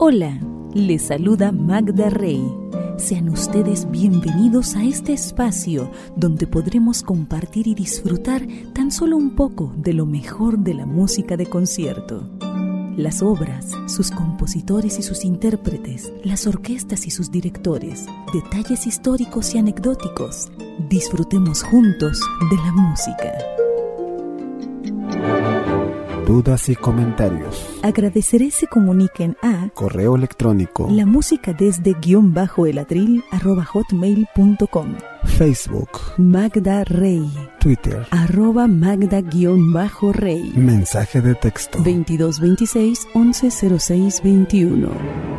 Hola, les saluda Magda Rey. Sean ustedes bienvenidos a este espacio donde podremos compartir y disfrutar tan solo un poco de lo mejor de la música de concierto. Las obras, sus compositores y sus intérpretes, las orquestas y sus directores, detalles históricos y anecdóticos. Disfrutemos juntos de la música dudas y comentarios. Agradeceré se comuniquen a correo electrónico. la música desde guion bajo el atril arroba hotmail.com Facebook. Magda Rey. Twitter. Arroba Magda guion bajo Rey. Mensaje de texto. 2226 110621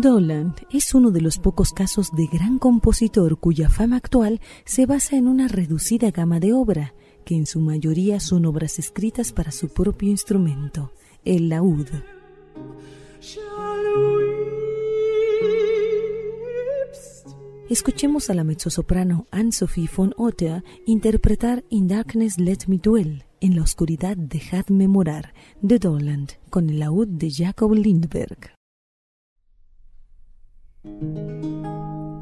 Dolan es uno de los pocos casos de gran compositor cuya fama actual se basa en una reducida gama de obra, que en su mayoría son obras escritas para su propio instrumento, el laúd. Escuchemos a la mezzosoprano Anne-Sophie von Otter interpretar In Darkness Let Me Dwell, En la oscuridad dejadme morar, de Dolan, con el laúd de Jacob Lindberg. Música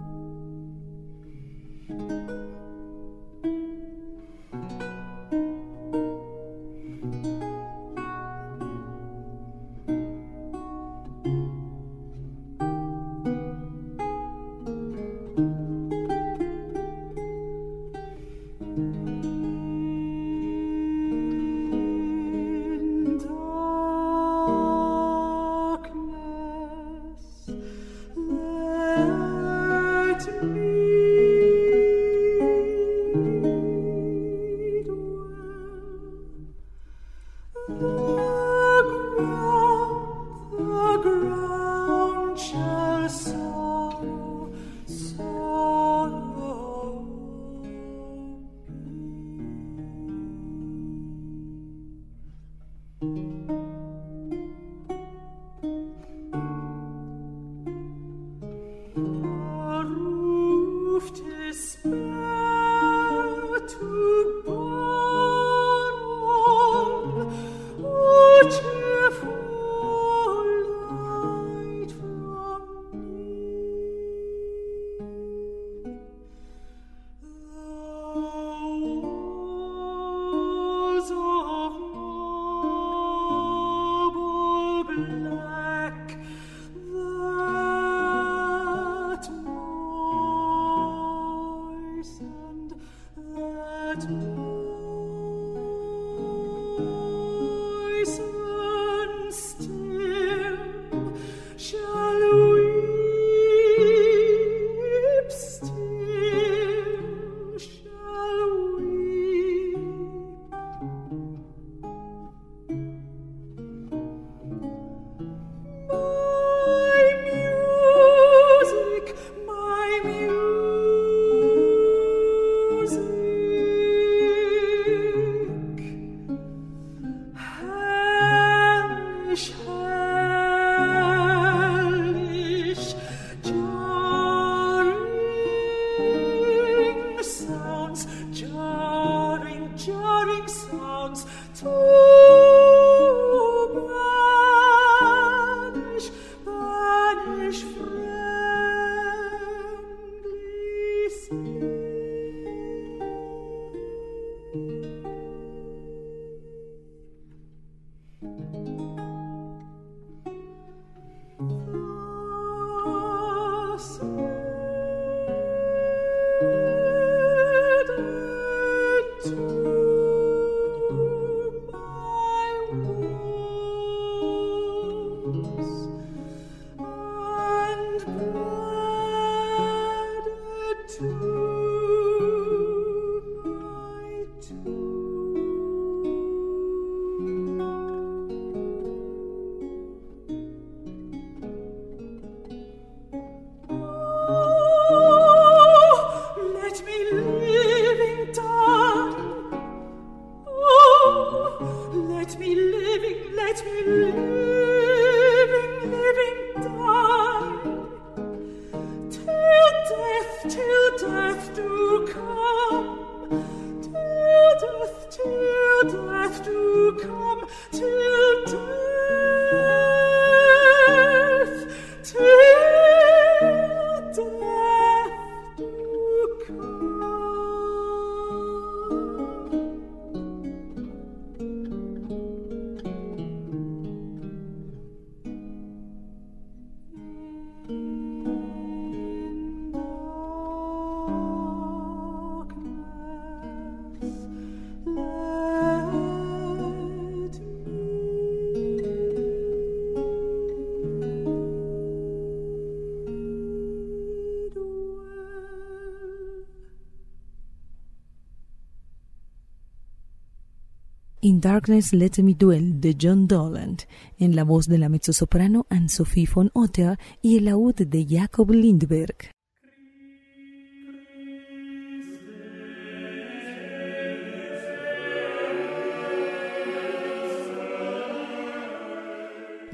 In Darkness Let Me Dwell de John Doland, en la voz de la mezzosoprano Anne-Sophie von Otter y el laúd de Jacob Lindberg.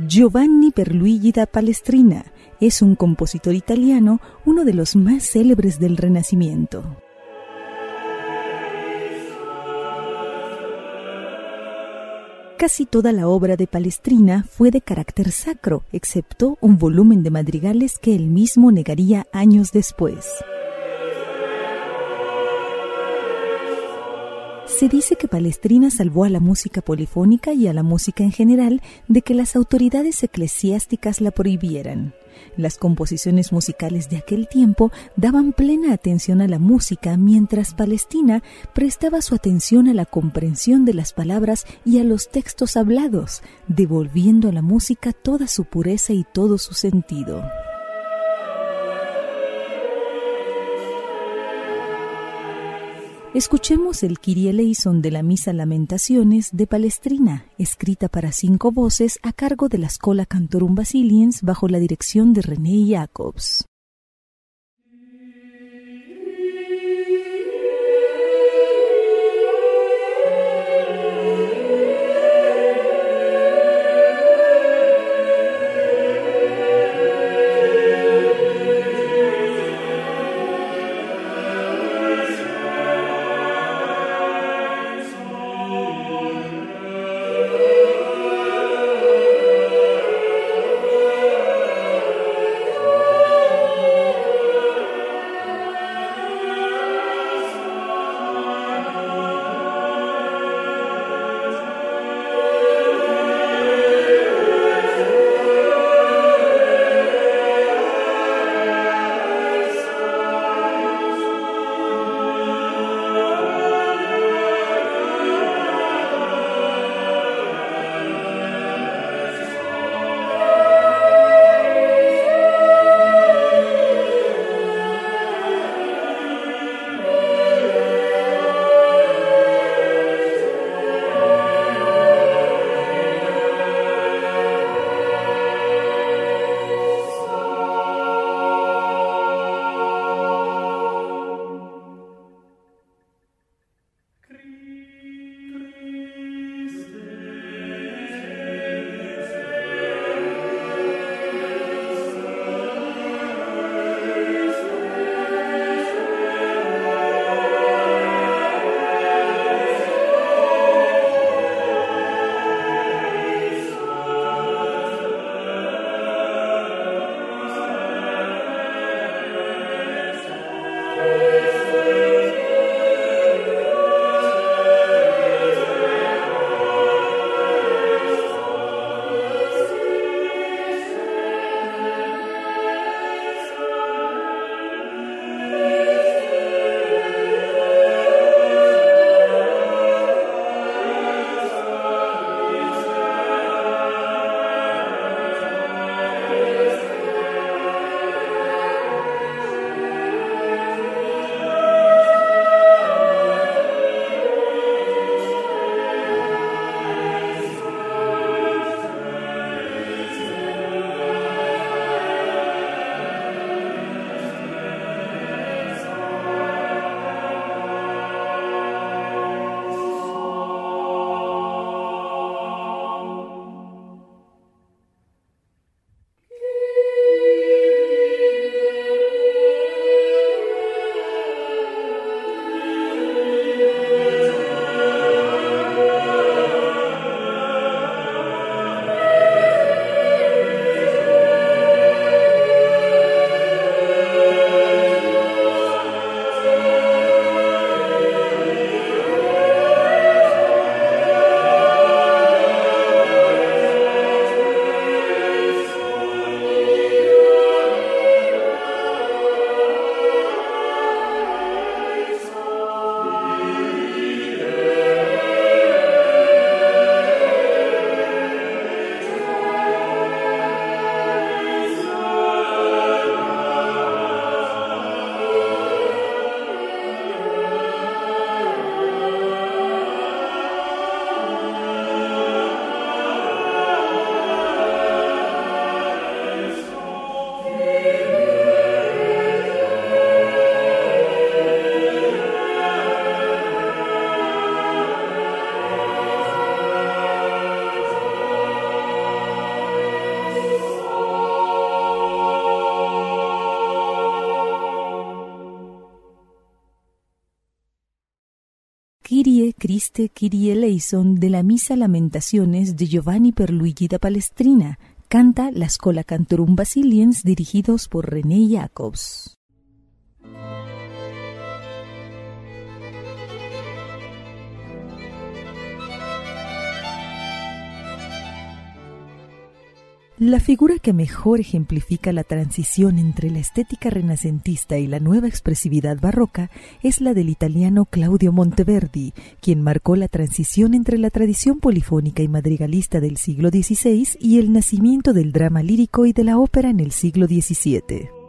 Giovanni Perluigi da Palestrina es un compositor italiano, uno de los más célebres del Renacimiento. Casi toda la obra de Palestrina fue de carácter sacro, excepto un volumen de madrigales que él mismo negaría años después. Se dice que Palestrina salvó a la música polifónica y a la música en general de que las autoridades eclesiásticas la prohibieran. Las composiciones musicales de aquel tiempo daban plena atención a la música, mientras Palestina prestaba su atención a la comprensión de las palabras y a los textos hablados, devolviendo a la música toda su pureza y todo su sentido. Escuchemos el Kyrie eleison de la Misa Lamentaciones de Palestrina, escrita para cinco voces a cargo de la Schola Cantorum Basiliens bajo la dirección de René Jacobs. Kyrie eleison de la Misa Lamentaciones de Giovanni per Luigi da Palestrina. Canta la Scola Cantorum Basiliens dirigidos por René Jacobs. La figura que mejor ejemplifica la transición entre la estética renacentista y la nueva expresividad barroca es la del italiano Claudio Monteverdi, quien marcó la transición entre la tradición polifónica y madrigalista del siglo XVI y el nacimiento del drama lírico y de la ópera en el siglo XVII.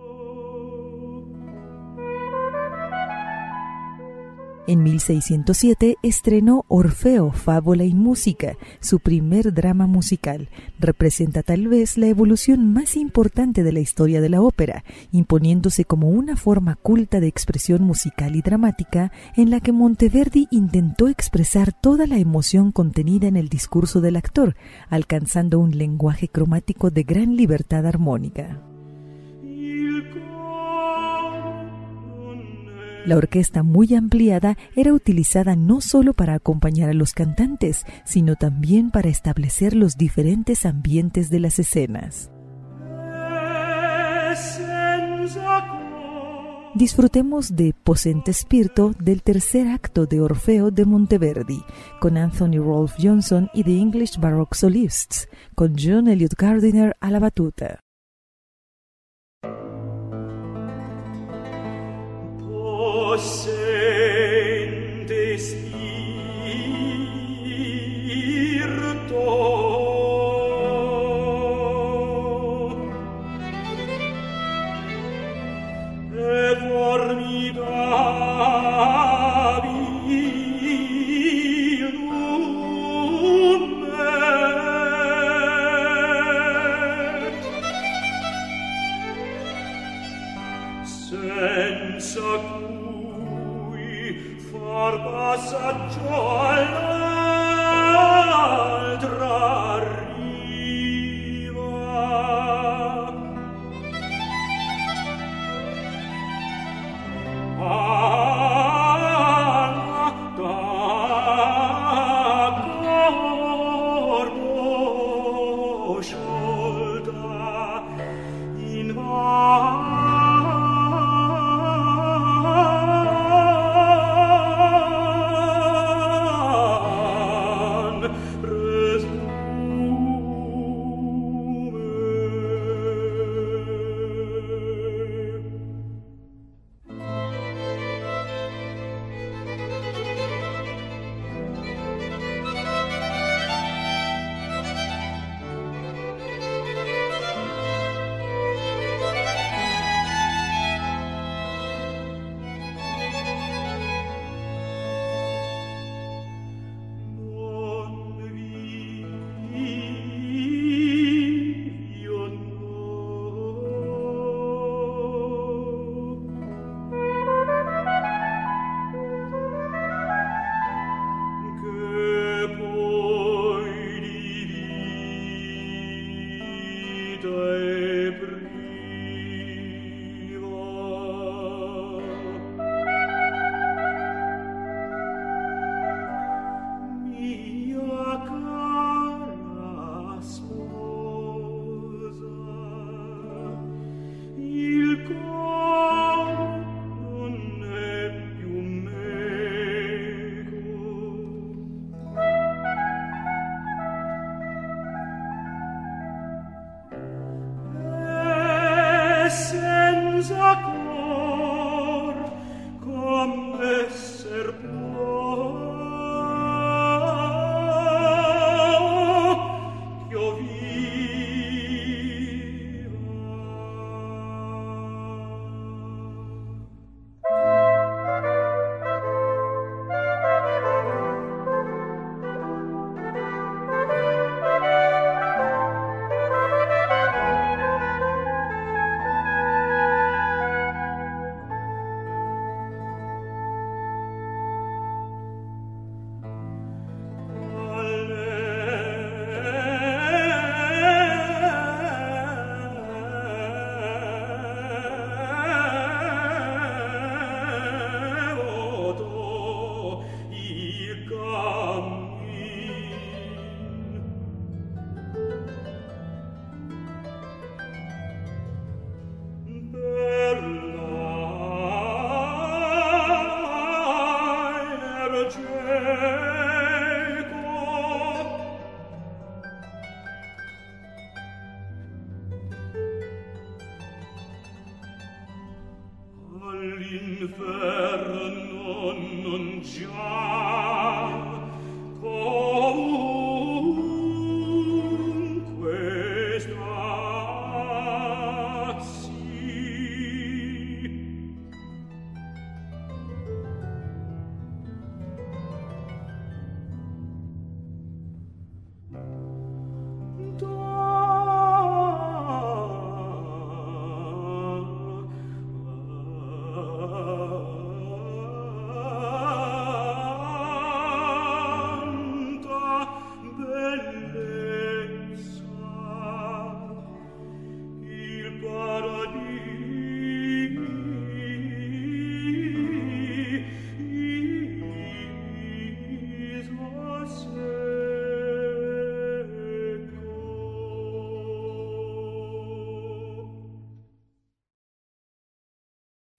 En 1607 estrenó Orfeo, Fábula y Música, su primer drama musical. Representa tal vez la evolución más importante de la historia de la ópera, imponiéndose como una forma culta de expresión musical y dramática en la que Monteverdi intentó expresar toda la emoción contenida en el discurso del actor, alcanzando un lenguaje cromático de gran libertad armónica. La orquesta muy ampliada era utilizada no solo para acompañar a los cantantes, sino también para establecer los diferentes ambientes de las escenas. Disfrutemos de Posente Spirito del tercer acto de Orfeo de Monteverdi, con Anthony Rolfe Johnson y The English Baroque Solists, con John Elliot Gardiner a la batuta. você.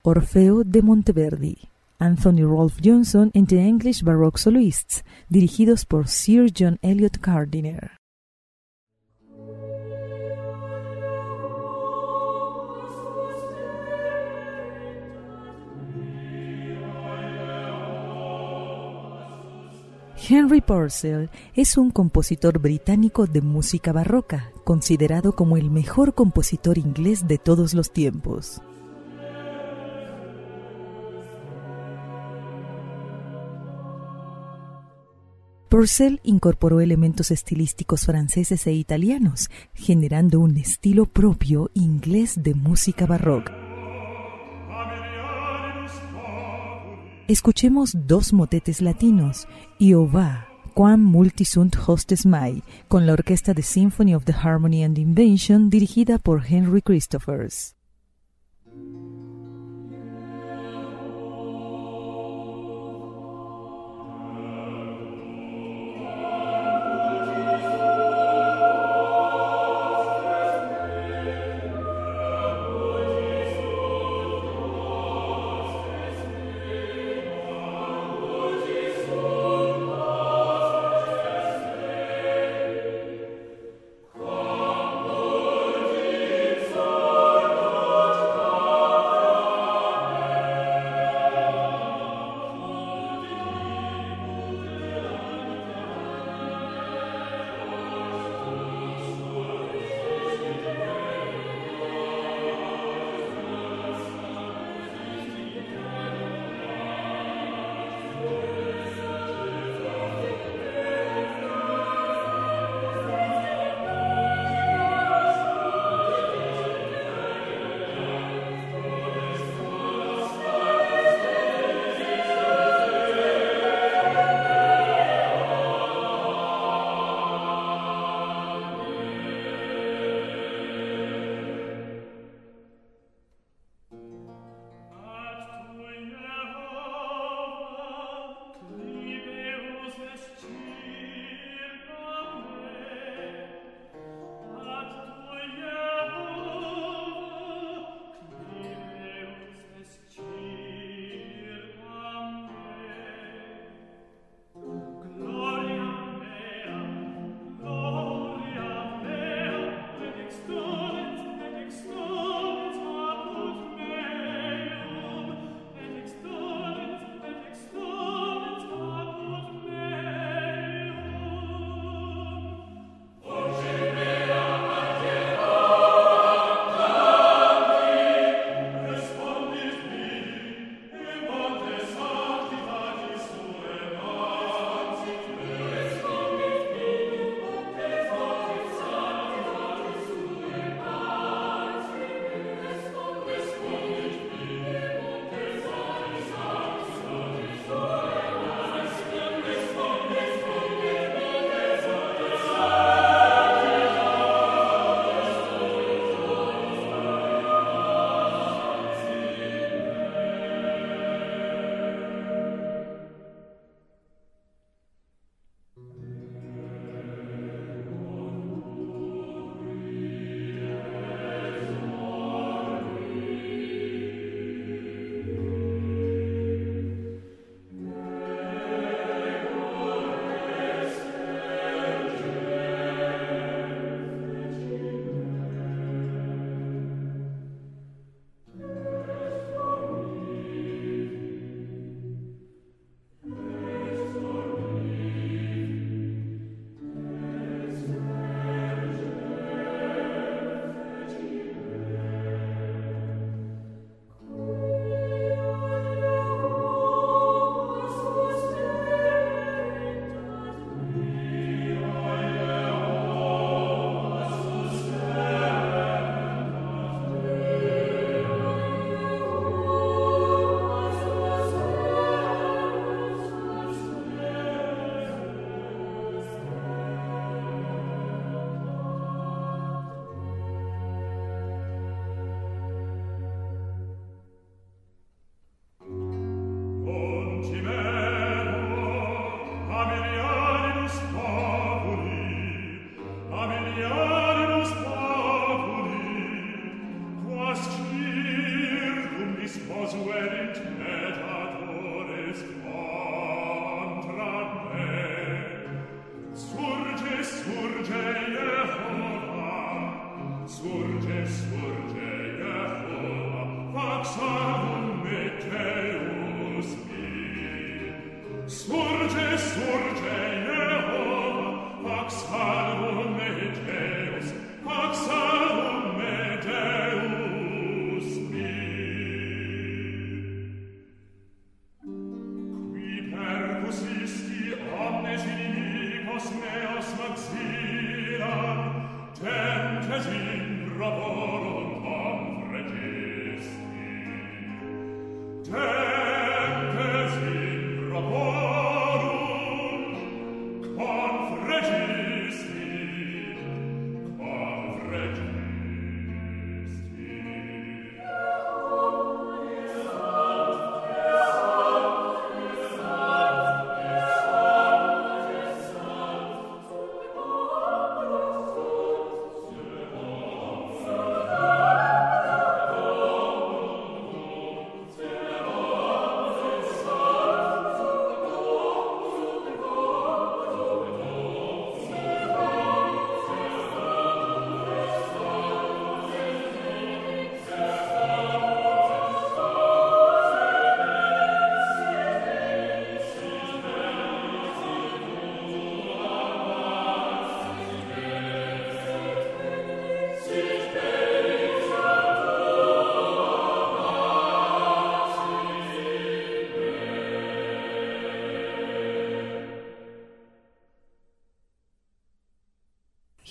Orfeo de Monteverdi. Anthony Rolfe Johnson and the English Baroque Soloists, dirigidos por Sir John Eliot Gardiner. Henry Purcell es un compositor británico de música barroca, considerado como el mejor compositor inglés de todos los tiempos. Purcell incorporó elementos estilísticos franceses e italianos, generando un estilo propio inglés de música barroca. Escuchemos dos motetes latinos, Iova, Quam Multisunt Hostes Mai, con la orquesta de Symphony of the Harmony and Invention dirigida por Henry Christophers.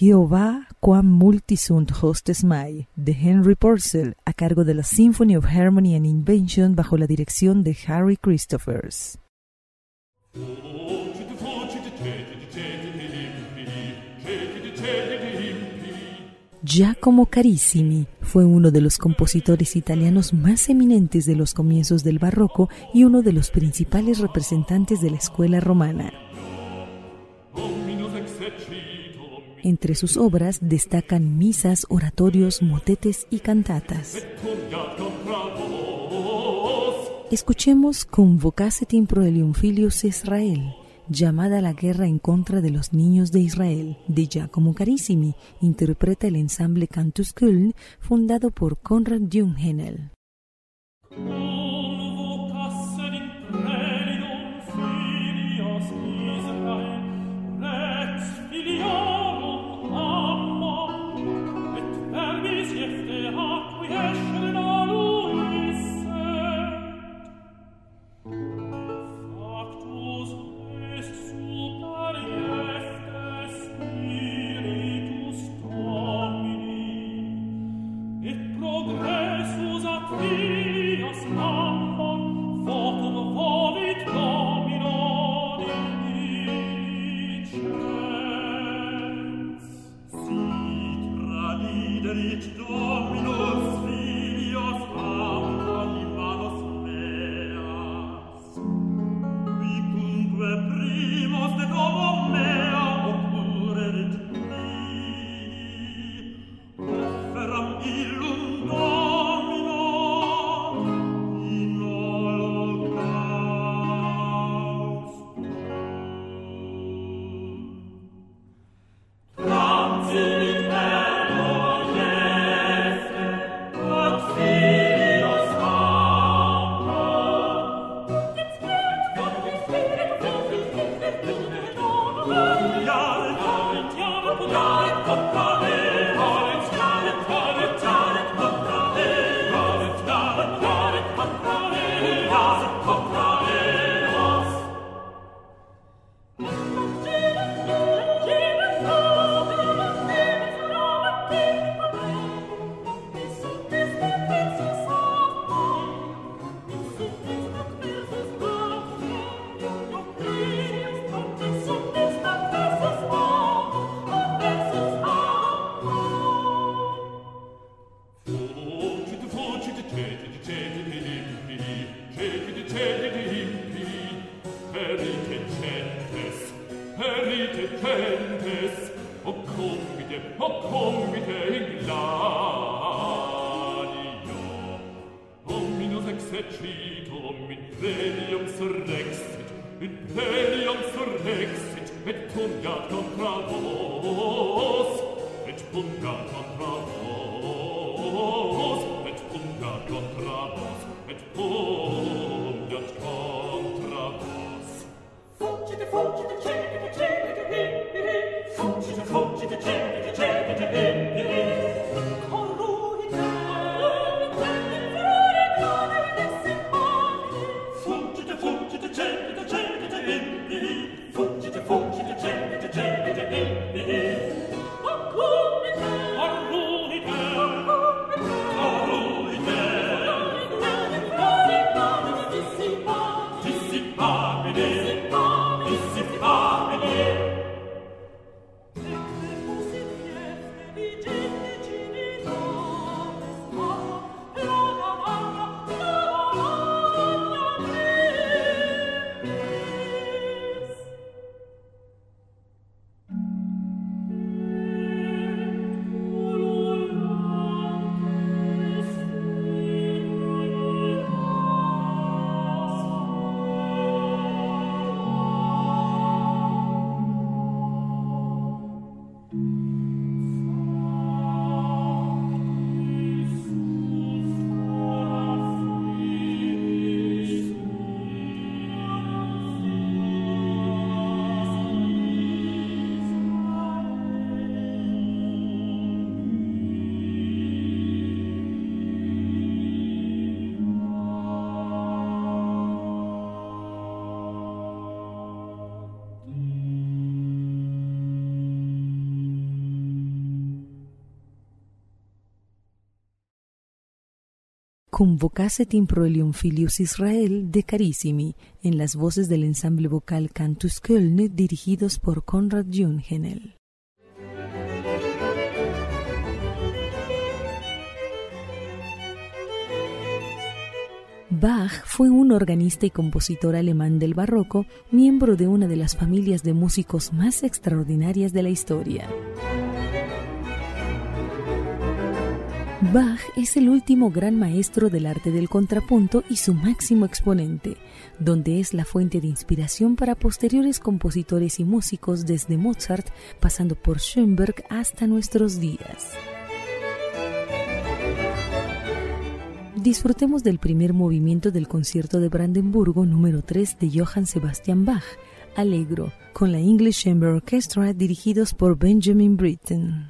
Jehová quam multisunt hostes mai, de Henry Purcell, a cargo de la Symphony of Harmony and Invention bajo la dirección de Harry Christophers. Giacomo Carissimi fue uno de los compositores italianos más eminentes de los comienzos del barroco y uno de los principales representantes de la escuela romana. Entre sus obras destacan misas, oratorios, motetes y cantatas. Escuchemos Convocacet in Proelium Filius Israel, llamada a la guerra en contra de los niños de Israel, de Giacomo Carissimi, interpreta el ensamble Cantus Köln, fundado por Konrad Junghänel. Convocasset in proelium filius Israel de Carissimi, en las voces del ensamble vocal Cantus Köln dirigidos por Konrad Jungenel. Bach fue un organista y compositor alemán del barroco, miembro de una de las familias de músicos más extraordinarias de la historia. Bach es el último gran maestro del arte del contrapunto y su máximo exponente, donde es la fuente de inspiración para posteriores compositores y músicos desde Mozart, pasando por Schoenberg hasta nuestros días. Disfrutemos del primer movimiento del concierto de Brandenburgo número 3 de Johann Sebastian Bach, Allegro, con la English Chamber Orchestra dirigidos por Benjamin Britten.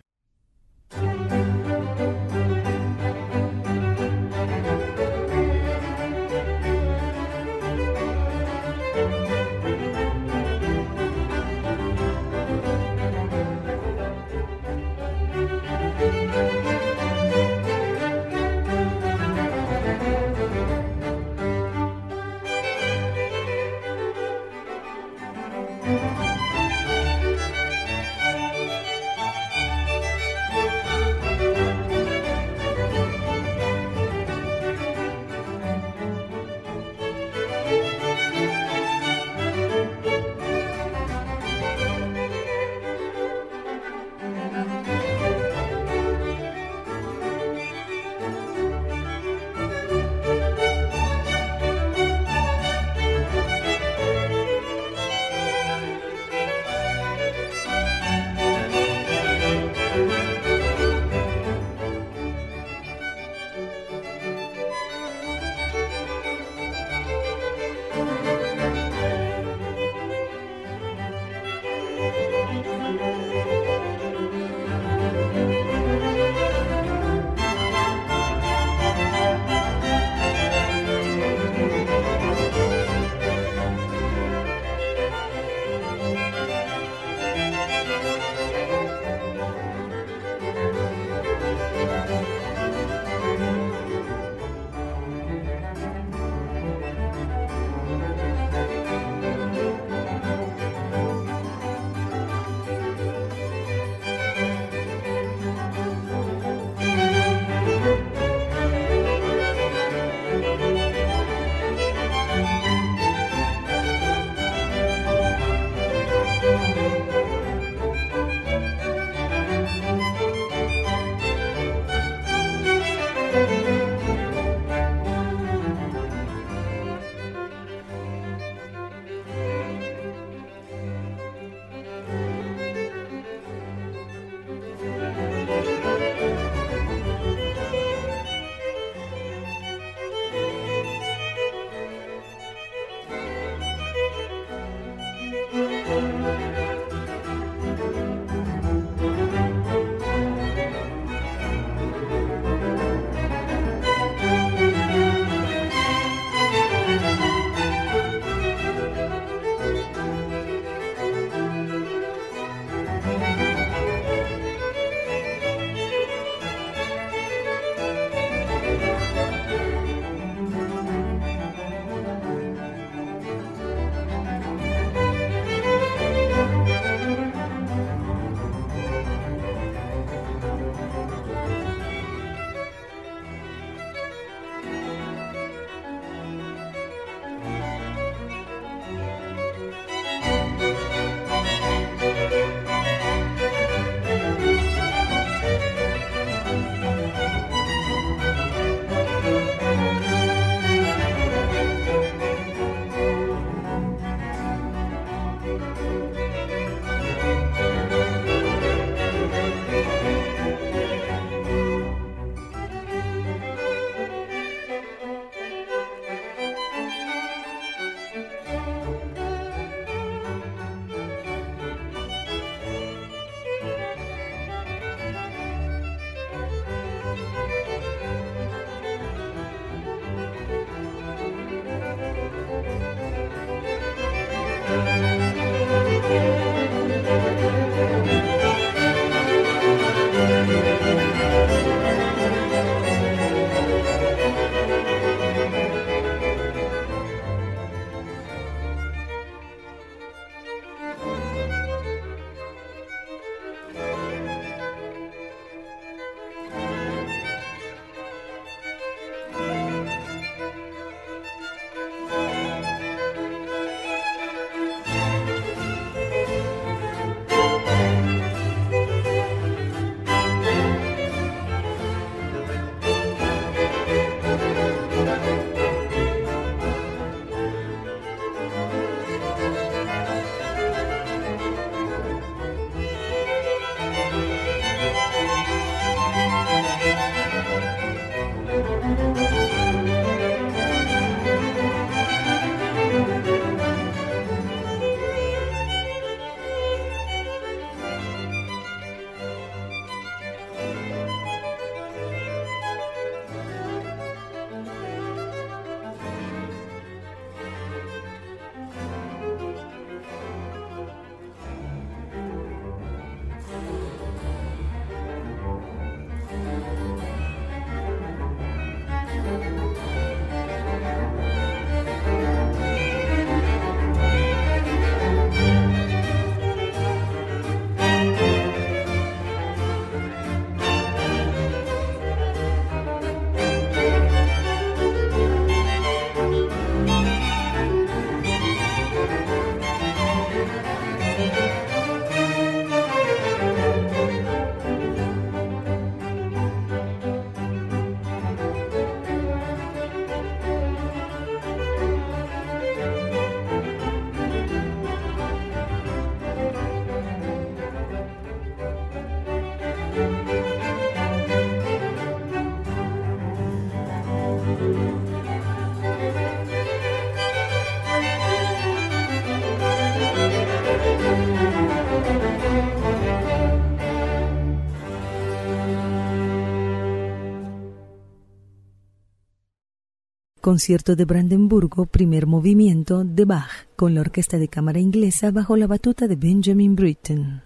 Concierto de Brandenburgo, primer movimiento de Bach, con la Orquesta de Cámara Inglesa bajo la batuta de Benjamin Britten.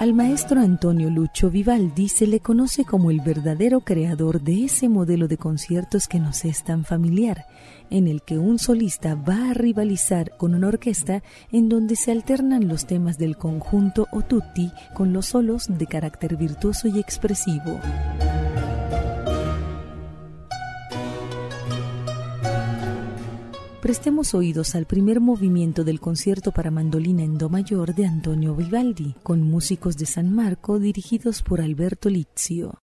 Al maestro Antonio Lucho Vivaldi se le conoce como el verdadero creador de ese modelo de conciertos que nos es tan familiar, en el que un solista va a rivalizar con una orquesta en donde se alternan los temas del conjunto o tutti con los solos de carácter virtuoso y expresivo. Prestemos oídos al primer movimiento del concierto para mandolina en do mayor de Antonio Vivaldi, con músicos de San Marco dirigidos por Alberto Lizio.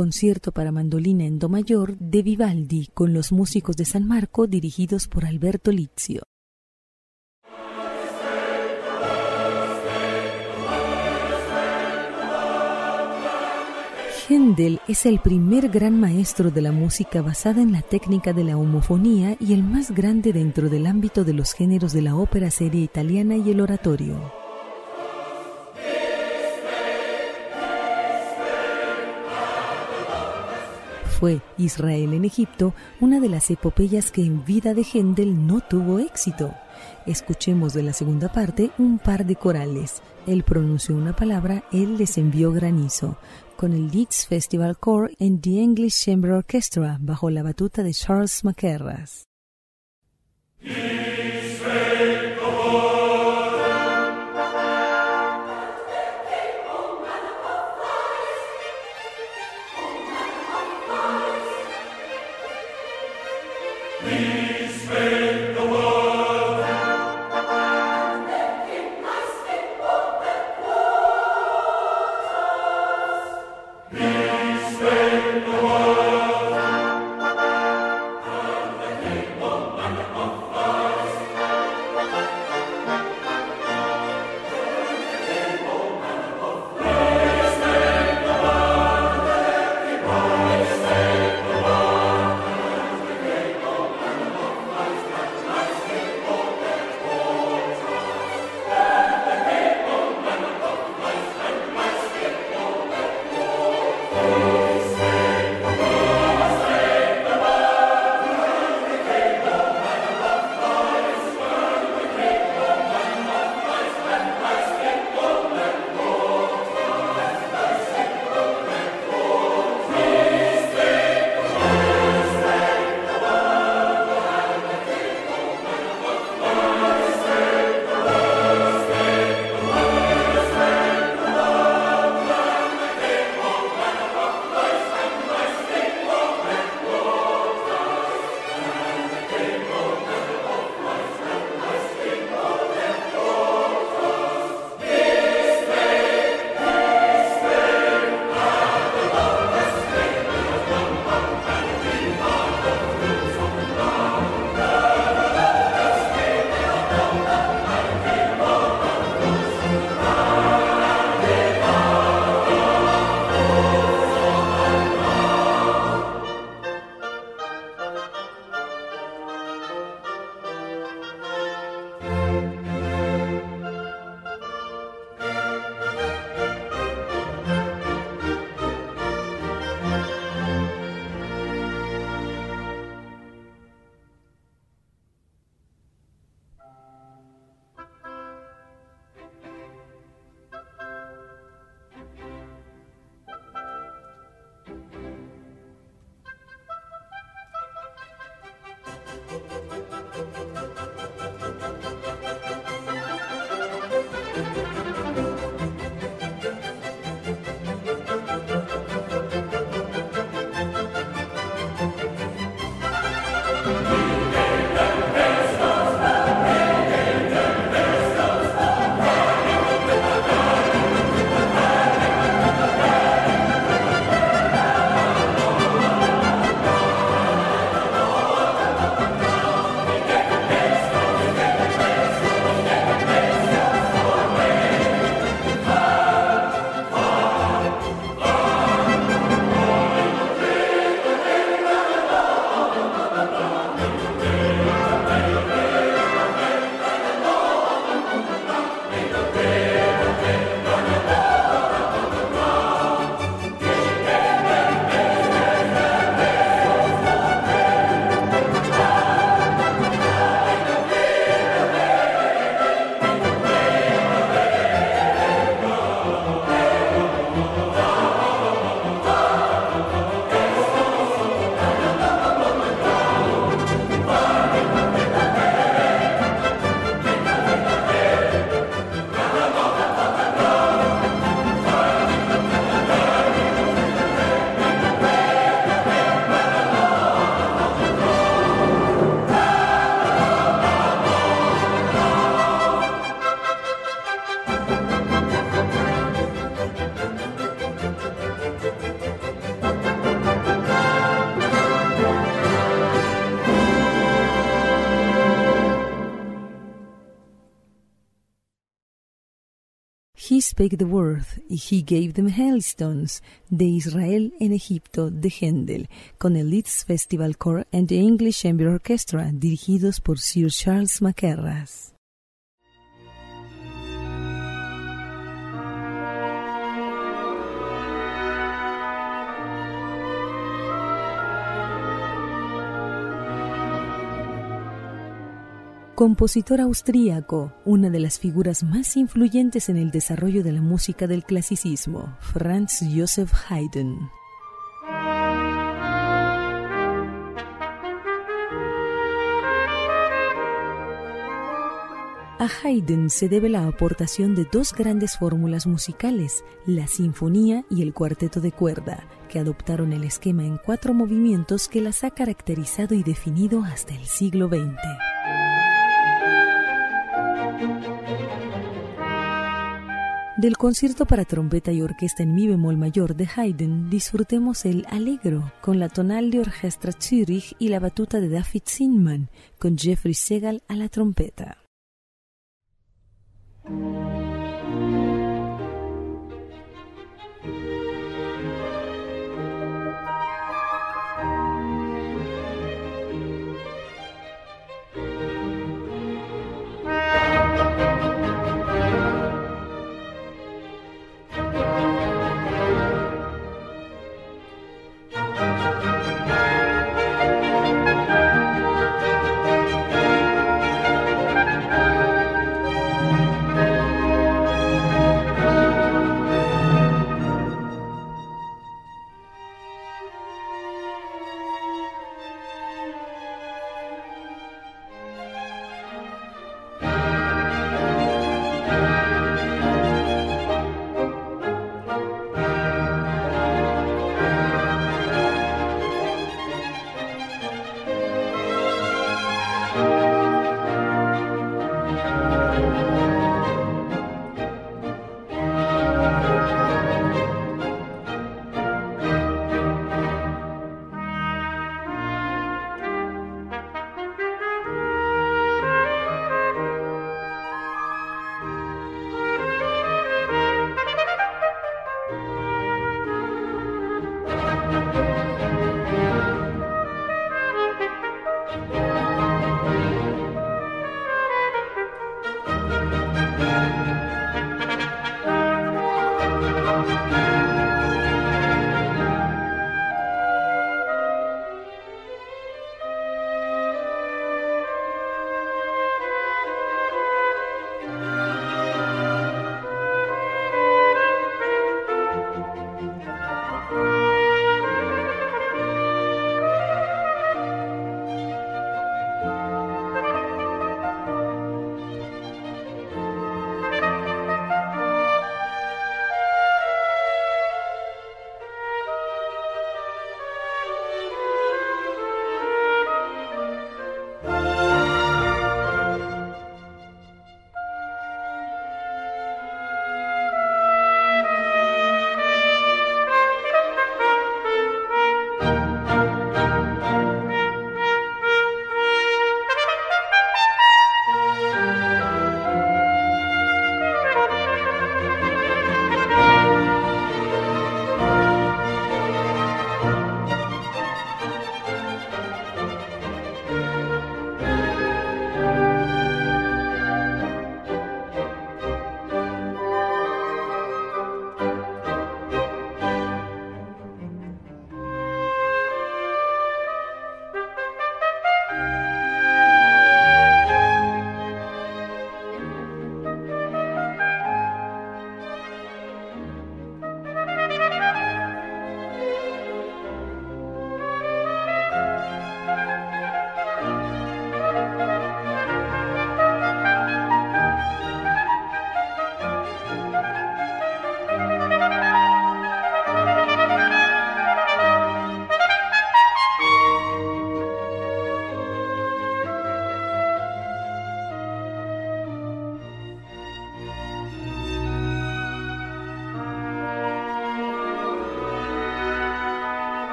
Concierto para mandolina en do mayor de Vivaldi con los músicos de San Marco dirigidos por Alberto Lizio. Händel es el primer gran maestro de la música basada en la técnica de la homofonía y el más grande dentro del ámbito de los géneros de la ópera serie italiana y el oratorio. Fue Israel en Egipto una de las epopeyas que en vida de Händel no tuvo éxito. Escuchemos de la segunda parte un par de corales. Él pronunció una palabra, él les envió granizo, con el Leeds Festival Corps en The English Chamber Orchestra bajo la batuta de Charles Macarras. Spake the Word He Gave Them Hailstones de Israel en Egipto de Händel con el Leeds Festival Choir and the English Chamber Orchestra dirigidos por Sir Charles Macarras. Compositor austríaco, una de las figuras más influyentes en el desarrollo de la música del clasicismo, Franz Joseph Haydn. A Haydn se debe la aportación de dos grandes fórmulas musicales, la sinfonía y el cuarteto de cuerda, que adoptaron el esquema en cuatro movimientos que las ha caracterizado y definido hasta el siglo XX. Del concierto para trompeta y orquesta en mi bemol mayor de Haydn disfrutemos el Allegro con la tonal de Orchestra Zürich y la batuta de David Zinman con Jeffrey Segal a la trompeta.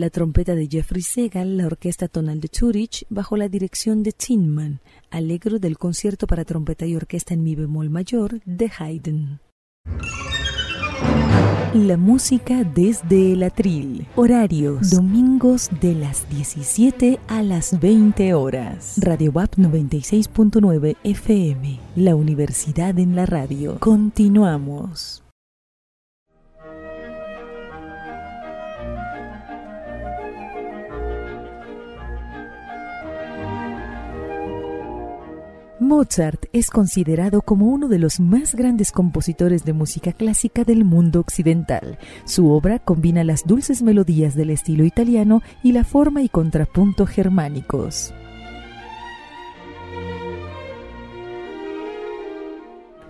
La trompeta de Jeffrey Segal, la orquesta tonal de Zurich, bajo la dirección de Tinman, alegro del concierto para trompeta y orquesta en mi bemol mayor de Haydn. La música desde el atril. Horarios. Domingos de las 17 a las 20 horas. Radio WAP 96.9 FM. La Universidad en la Radio. Continuamos. Mozart es considerado como uno de los más grandes compositores de música clásica del mundo occidental. Su obra combina las dulces melodías del estilo italiano y la forma y contrapunto germánicos.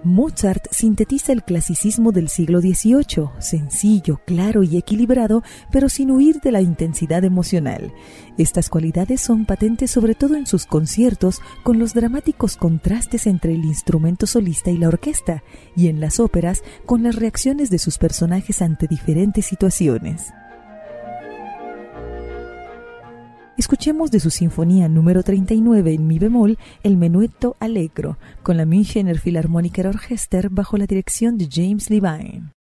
Mozart sintetiza el clasicismo del siglo XVIII, sencillo, claro y equilibrado, pero sin huir de la intensidad emocional. Estas cualidades son patentes sobre todo en sus conciertos, con los dramáticos contrastes entre el instrumento solista y la orquesta, y en las óperas, con las reacciones de sus personajes ante diferentes situaciones. Escuchemos de su sinfonía número 39 en mi bemol el menueto Allegro con la Münchener Philharmoniker Orchester bajo la dirección de James Levine.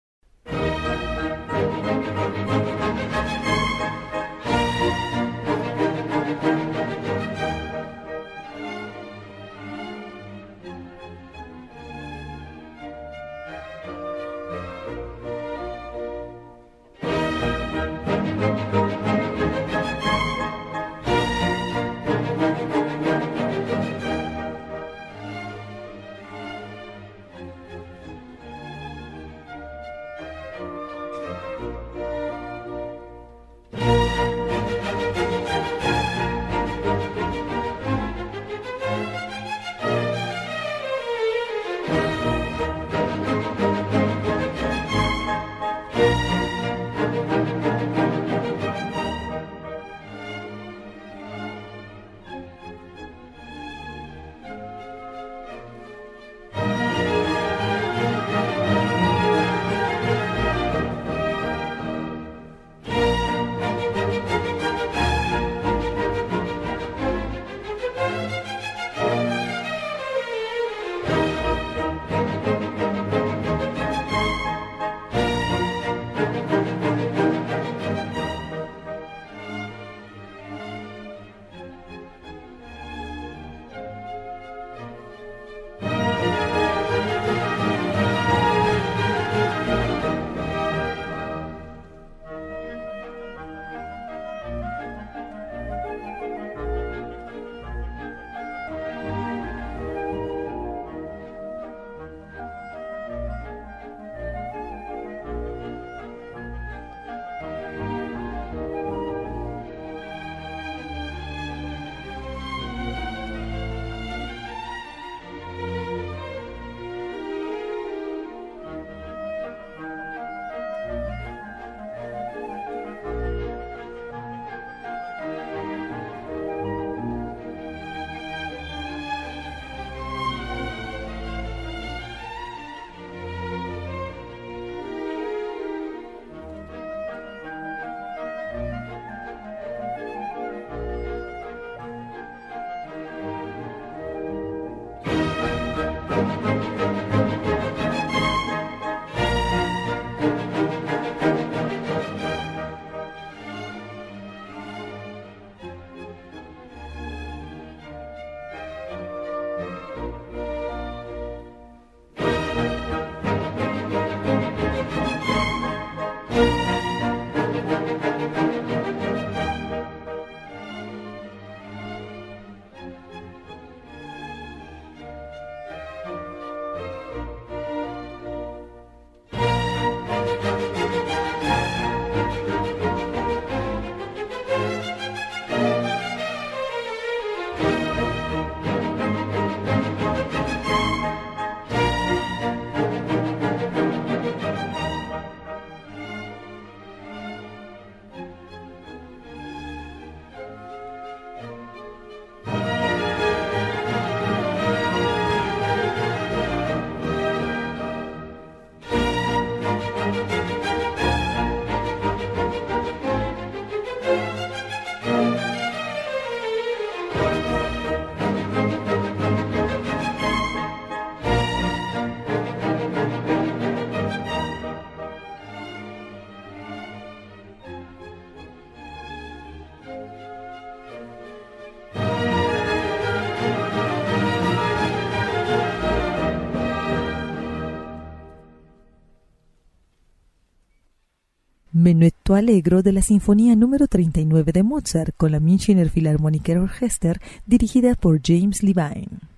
Menuetto Allegro de la Sinfonía número 39 de Mozart con la Münchner Philharmoniker Orchester dirigida por James Levine.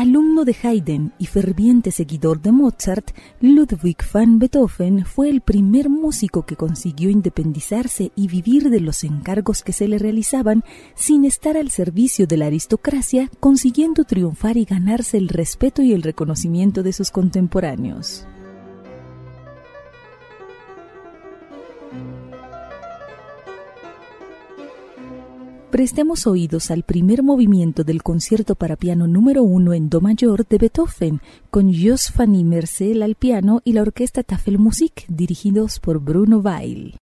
Alumno de Haydn y ferviente seguidor de Mozart, Ludwig van Beethoven fue el primer músico que consiguió independizarse y vivir de los encargos que se le realizaban sin estar al servicio de la aristocracia, consiguiendo triunfar y ganarse el respeto y el reconocimiento de sus contemporáneos. Prestemos oídos al primer movimiento del concierto para piano número uno en Do mayor de Beethoven, con Jos Fanny Mercel al piano y la orquesta Tafelmusik, dirigidos por Bruno Weil.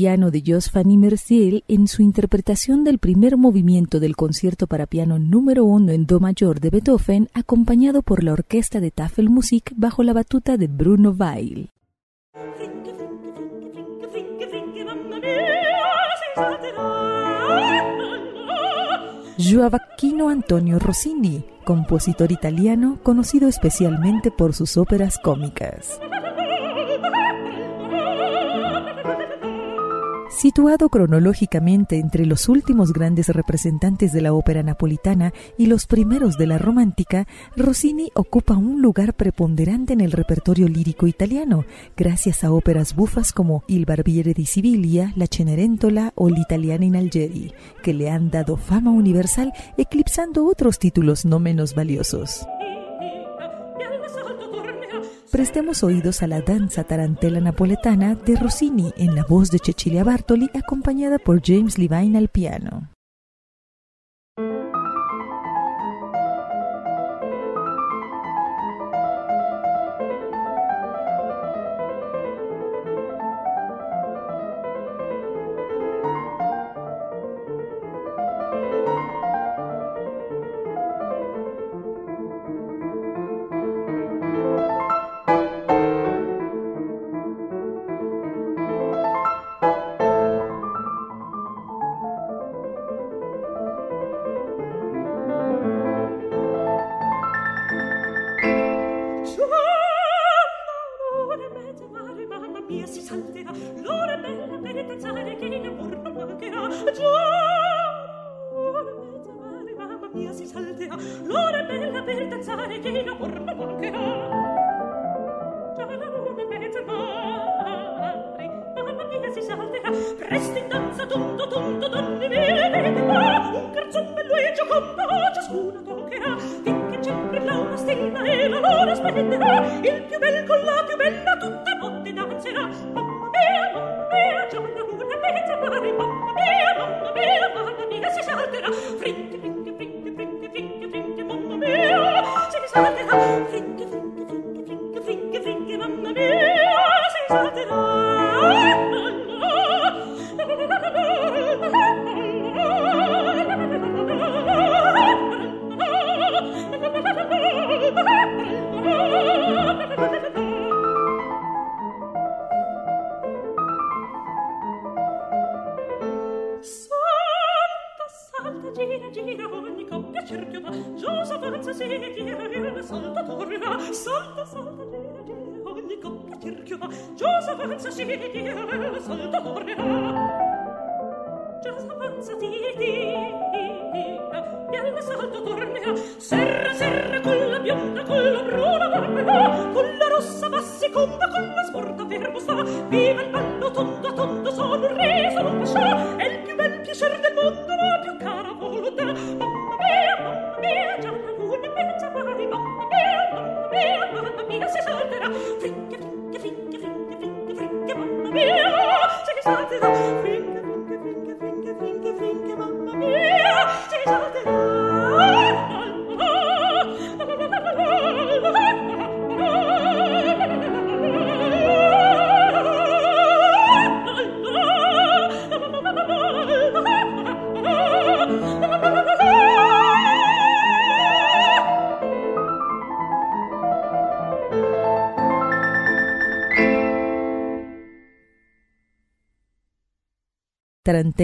Piano de Fanny Mercier en su interpretación del primer movimiento del concierto para piano número uno en Do mayor de Beethoven, acompañado por la orquesta de Tafelmusik bajo la batuta de Bruno Weil. Gioacchino Antonio Rossini, compositor italiano conocido especialmente por sus óperas cómicas. Situado cronológicamente entre los últimos grandes representantes de la ópera napolitana y los primeros de la romántica, Rossini ocupa un lugar preponderante en el repertorio lírico italiano, gracias a óperas bufas como Il Barbiere di Siviglia, La Cenerentola o L'Italiana in Algeri, que le han dado fama universal eclipsando otros títulos no menos valiosos. Prestemos oídos a la danza tarantela napoletana de Rossini en la voz de Cecilia Bartoli acompañada por James Levine al piano.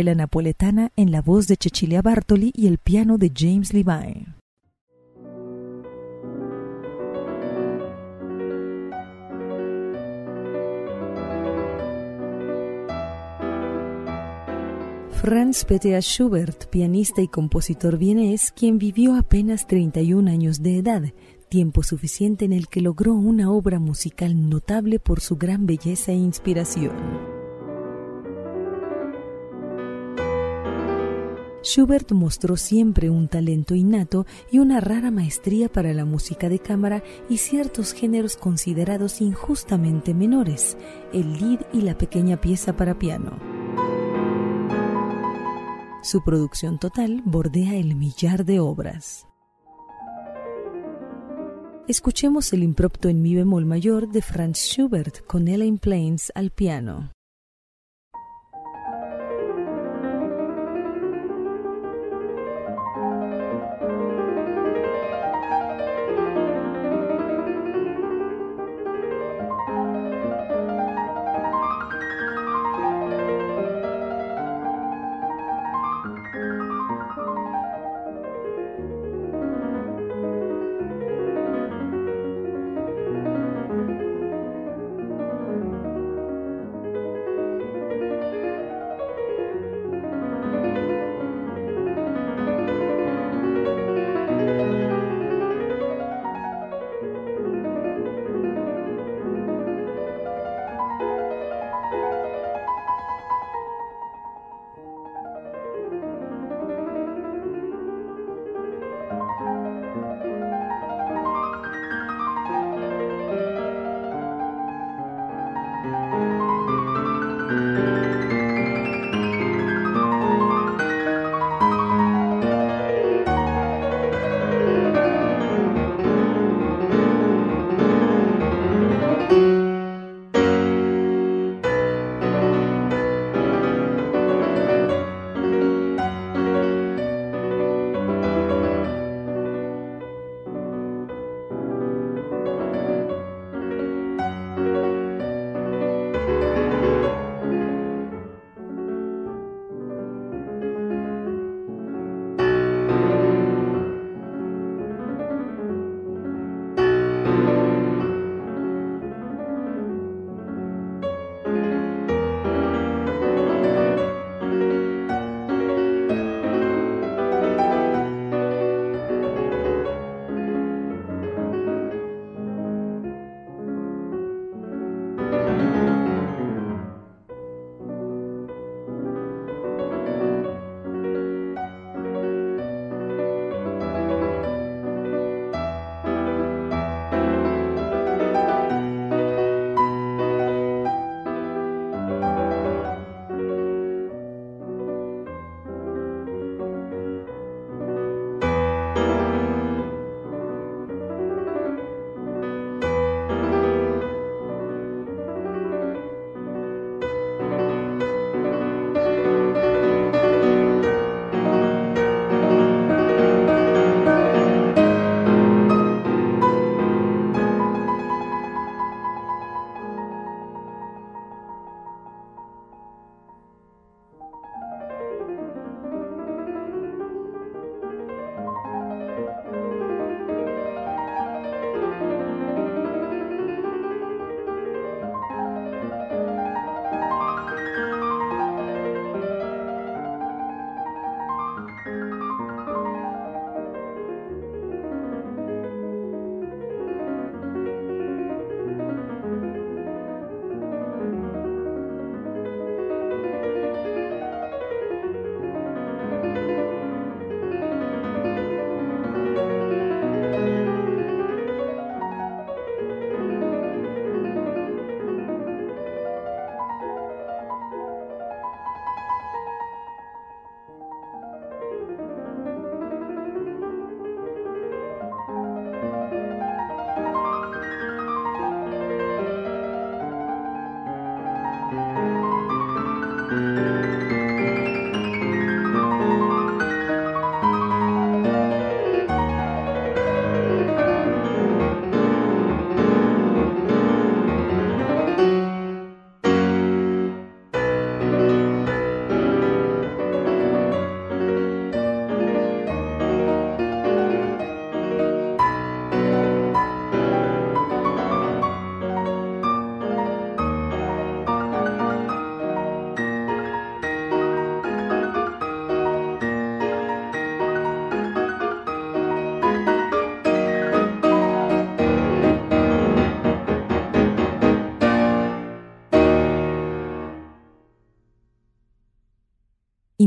Tarantela napoletana en la voz de Cecilia Bartoli y el piano de James Levine. Franz Peter Schubert, pianista y compositor vienés, quien vivió apenas 31 años de edad, tiempo suficiente en el que logró una obra musical notable por su gran belleza e inspiración. Schubert mostró siempre un talento innato y una rara maestría para la música de cámara y ciertos géneros considerados injustamente menores, el lead y la pequeña pieza para piano. Su producción total bordea el millar de obras. Escuchemos el impromptu en mi bemol mayor de Franz Schubert con Ella in Plains al piano.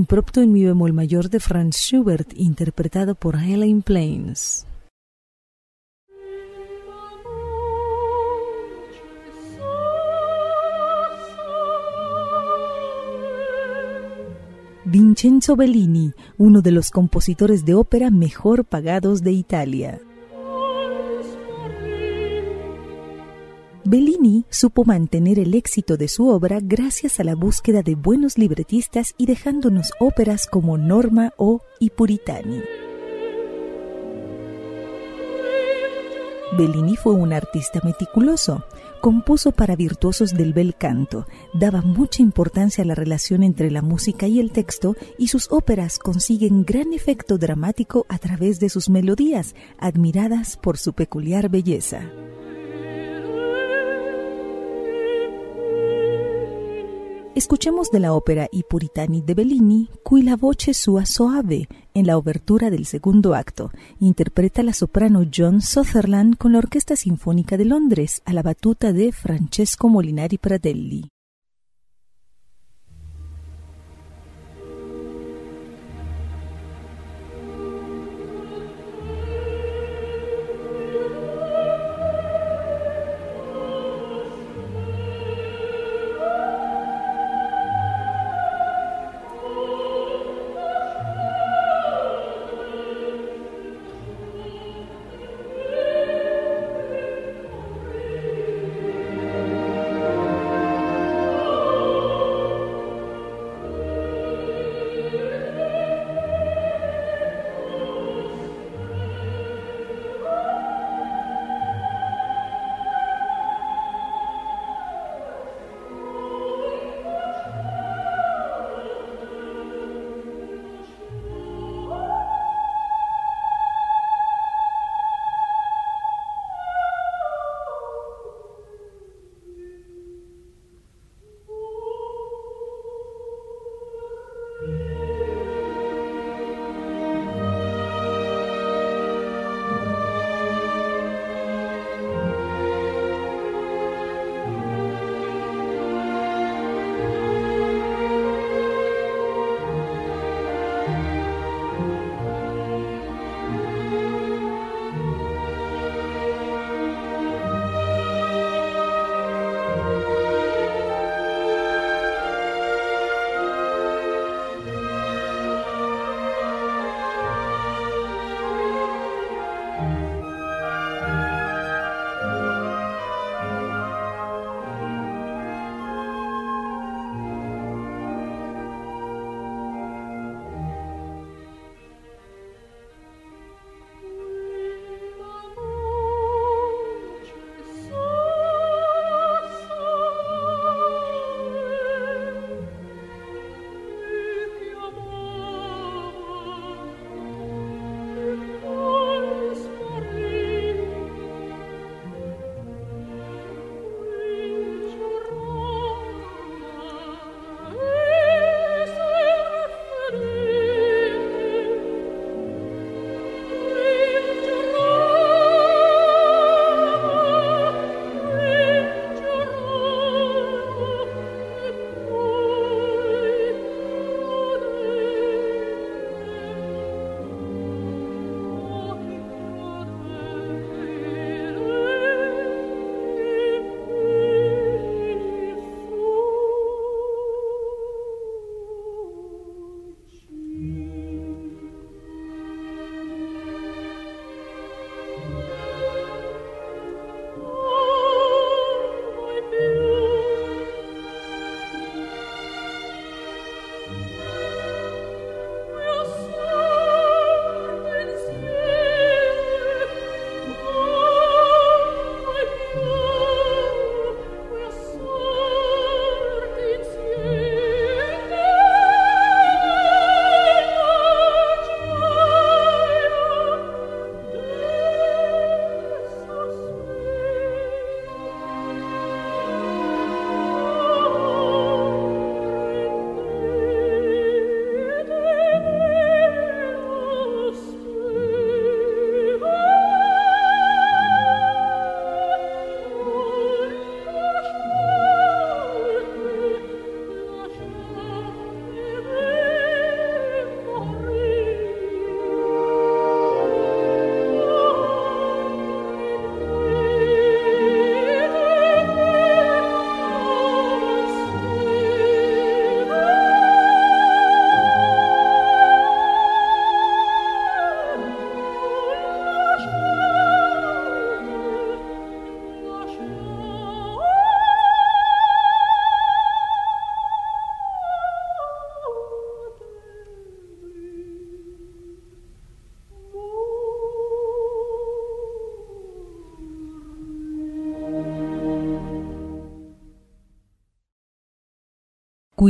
Impropto en mi bemol mayor de Franz Schubert, interpretado por Helen Plains. Vincenzo Bellini, uno de los compositores de ópera mejor pagados de Italia. Bellini supo mantener el éxito de su obra gracias a la búsqueda de buenos libretistas y dejándonos óperas como Norma o I Puritani. Bellini fue un artista meticuloso. Compuso para virtuosos del bel canto, daba mucha importancia a la relación entre la música y el texto y sus óperas consiguen gran efecto dramático a través de sus melodías, admiradas por su peculiar belleza. Escuchemos de la ópera I Puritani de Bellini, Qui la voce sua soave, en la obertura del segundo acto. Interpreta la soprano John Sutherland con la Orquesta Sinfónica de Londres, a la batuta de Francesco Molinari Pradelli.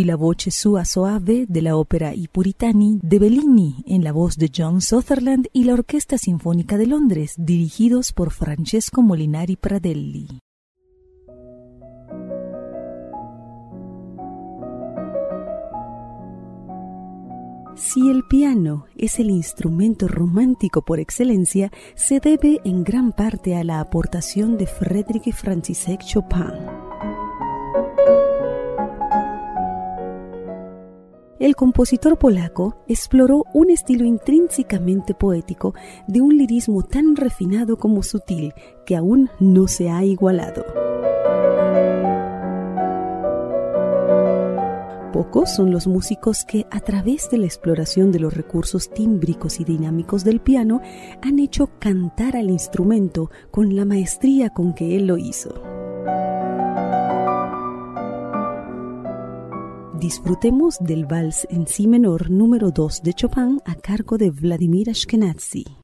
La voce sua soave de la ópera I Puritani de Bellini en la voz de John Sutherland y la Orquesta Sinfónica de Londres, dirigidos por Francesco Molinari Pradelli. Si el piano es el instrumento romántico por excelencia, se debe en gran parte a la aportación de Frédéric Franciszek Chopin. El compositor polaco exploró un estilo intrínsecamente poético de un lirismo tan refinado como sutil que aún no se ha igualado. Pocos son los músicos que, a través de la exploración de los recursos tímbricos y dinámicos del piano, han hecho cantar al instrumento con la maestría con que él lo hizo. Disfrutemos del vals en si menor número 2 de Chopin a cargo de Vladimir Ashkenazy.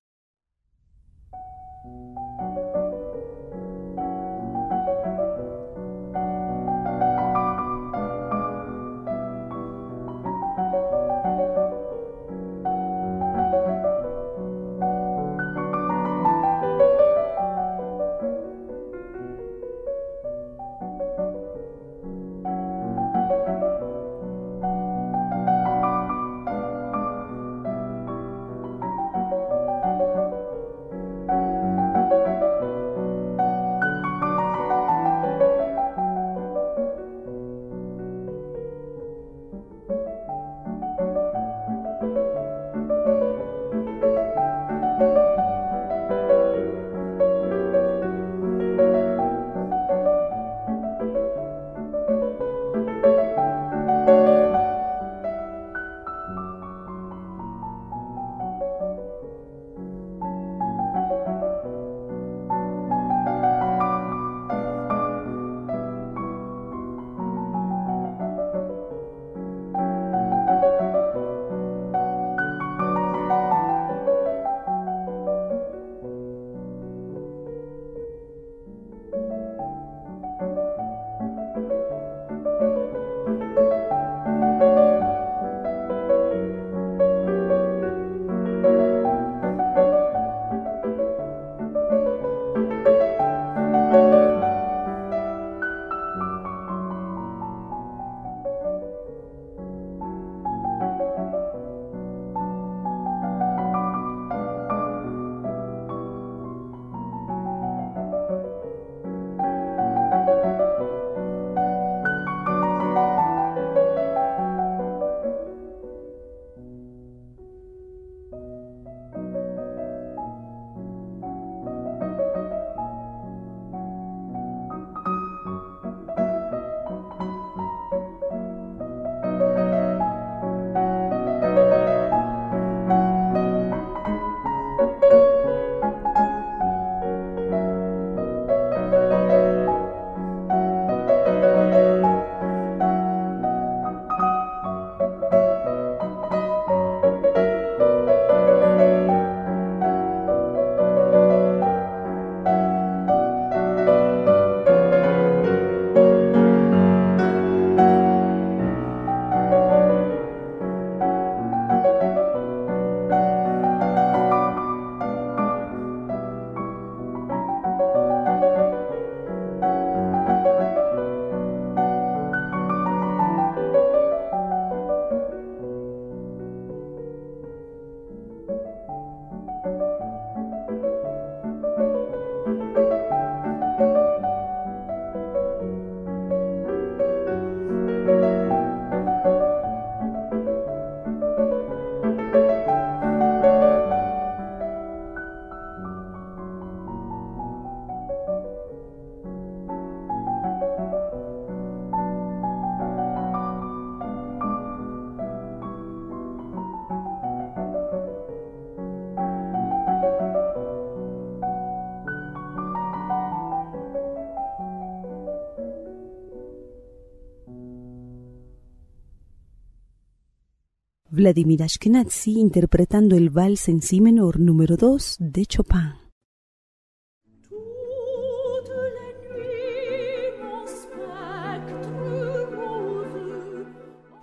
Vladimir Ashkenazy interpretando el vals en si menor número 2 de Chopin.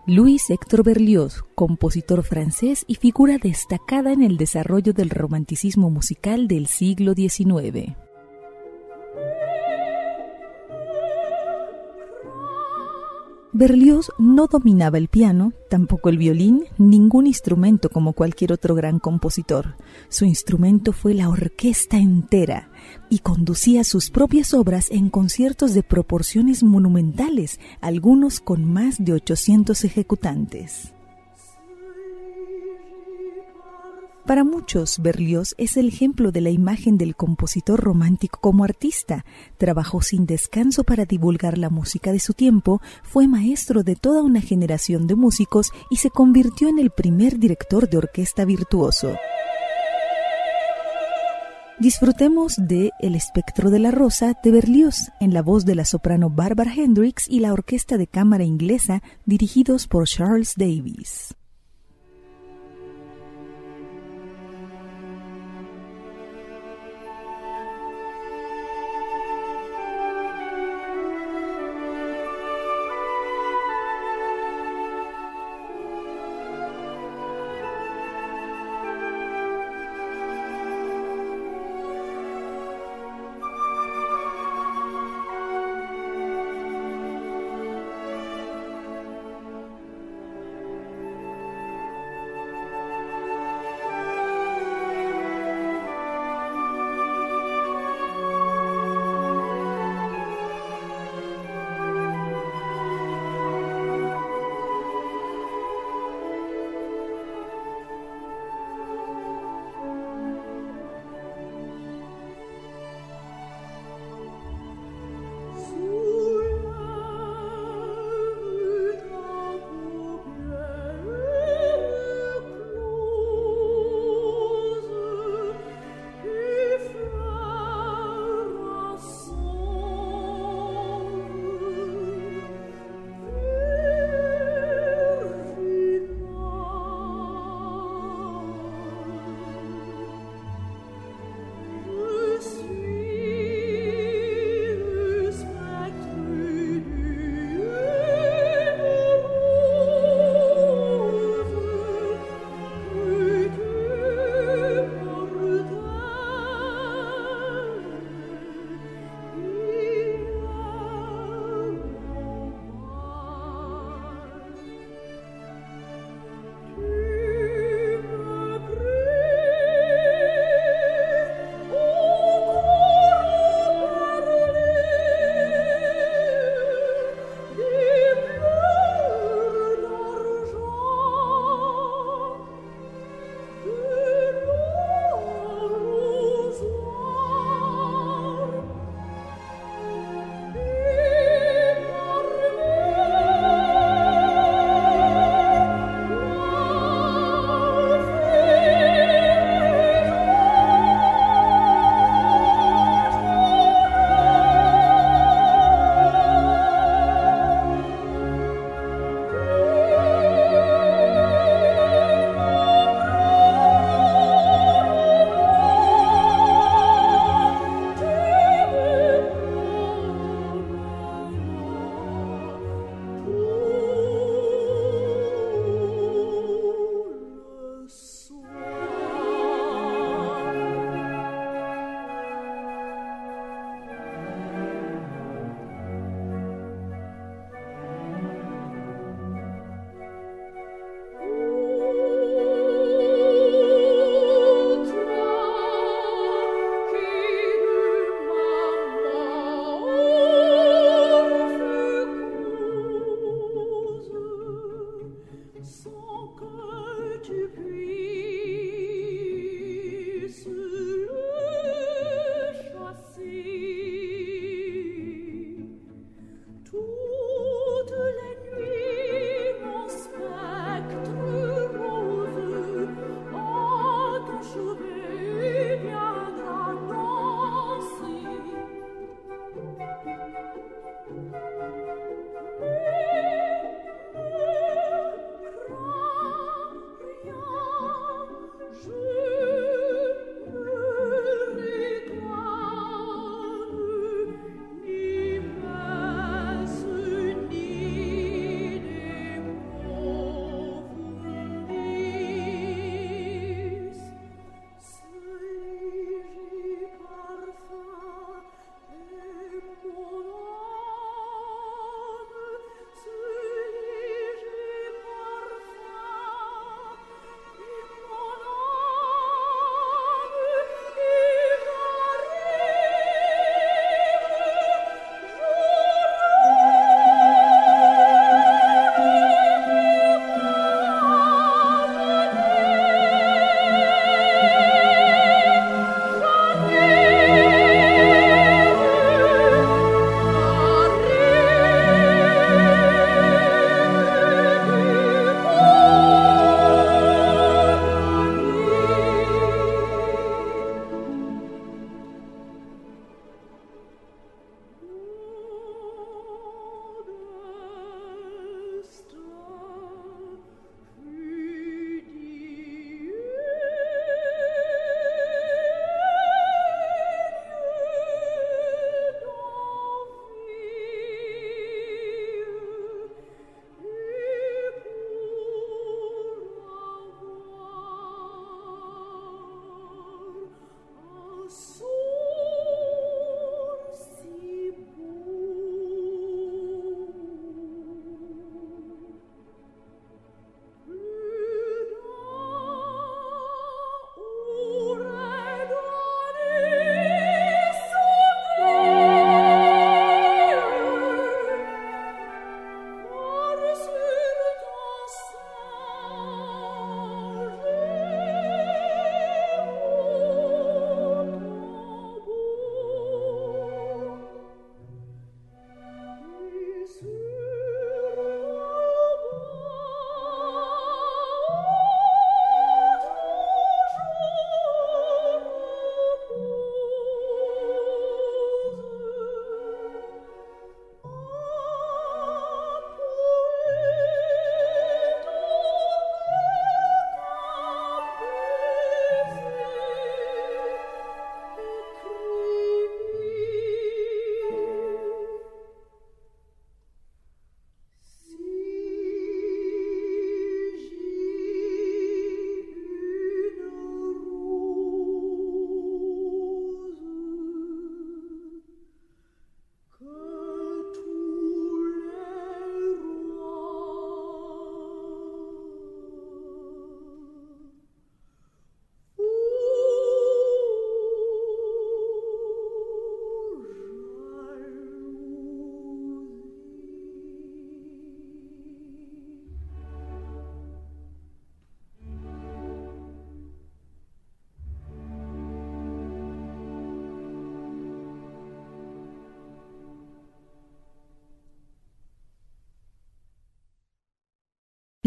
Louis Hector Berlioz, compositor francés y figura destacada en el desarrollo del romanticismo musical del siglo XIX. Berlioz no dominaba el piano, tampoco el violín, ningún instrumento como cualquier otro gran compositor. Su instrumento fue la orquesta entera y conducía sus propias obras en conciertos de proporciones monumentales, algunos con más de 800 ejecutantes. Para muchos, Berlioz es el ejemplo de la imagen del compositor romántico como artista. Trabajó sin descanso para divulgar la música de su tiempo, fue maestro de toda una generación de músicos y se convirtió en el primer director de orquesta virtuoso. Disfrutemos de El espectro de la rosa de Berlioz en la voz de la soprano Barbara Hendricks y la orquesta de cámara inglesa dirigidos por Charles Davis.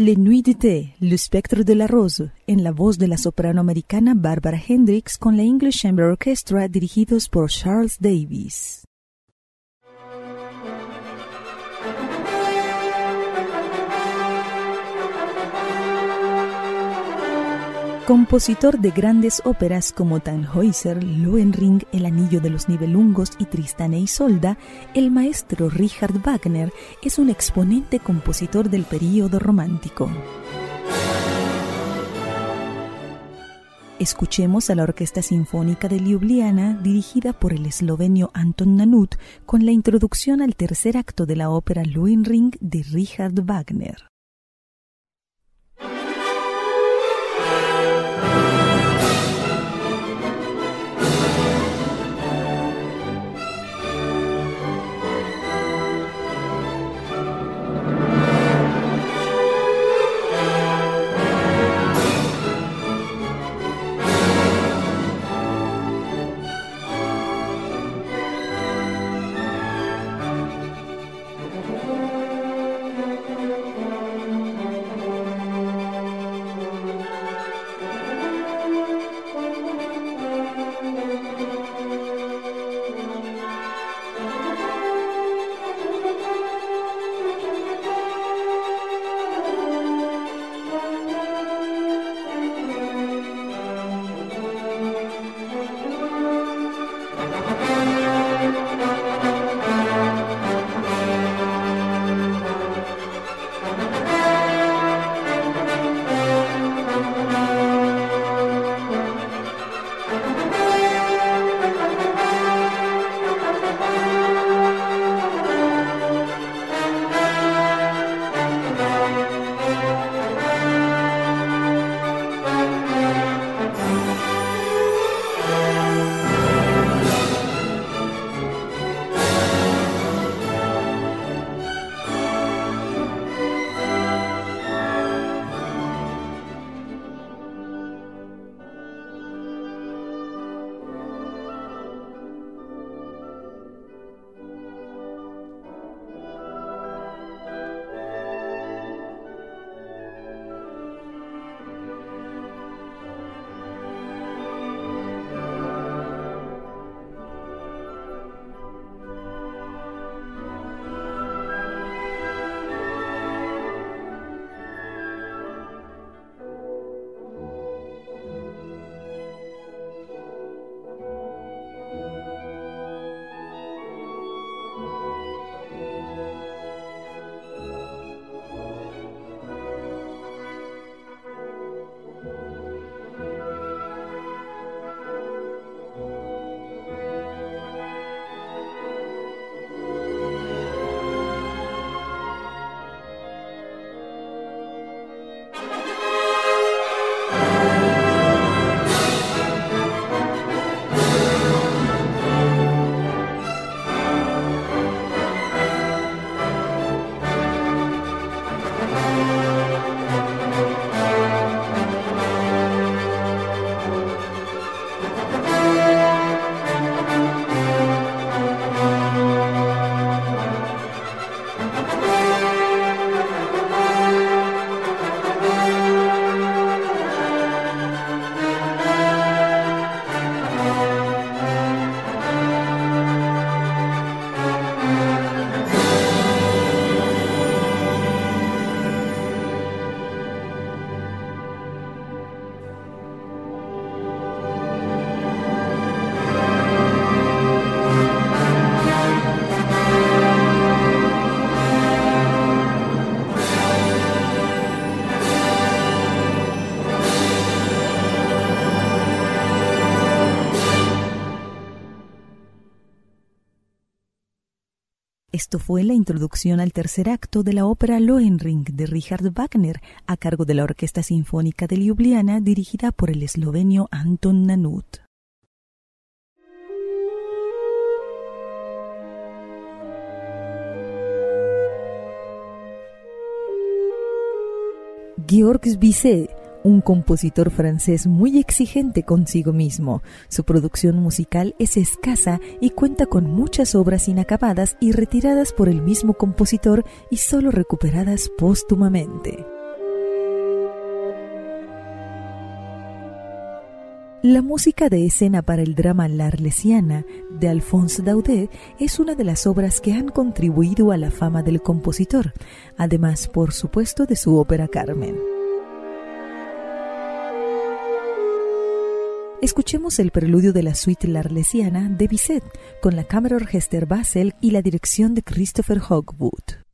Les Nuits d'été, Le spectre de la rose, en la voz de la soprano americana Barbara Hendricks con la English Chamber Orchestra dirigidos por Charles Davis. Compositor de grandes óperas como Tannhäuser, Lohengrin, El Anillo de los Nibelungos y Tristán e Isolda, el maestro Richard Wagner es un exponente compositor del período romántico. Escuchemos a la Orquesta Sinfónica de Ljubljana, dirigida por el eslovenio Anton Nanut, con la introducción al tercer acto de la ópera Lohengrin de Richard Wagner. Fue la introducción al tercer acto de la ópera Lohengrin de Richard Wagner, a cargo de la Orquesta Sinfónica de Ljubljana, dirigida por el eslovenio Anton Nanut. Georges Bizet un compositor francés muy exigente consigo mismo. Su producción musical es escasa y cuenta con muchas obras inacabadas y retiradas por el mismo compositor y solo recuperadas póstumamente. La música de escena para el drama La Arlesiana de Alphonse Daudet es una de las obras que han contribuido a la fama del compositor, además, por supuesto, de su ópera Carmen. Escuchemos el preludio de la suite larlesiana de Bizet con la cámara Orchester Basel y la dirección de Christopher Hogwood.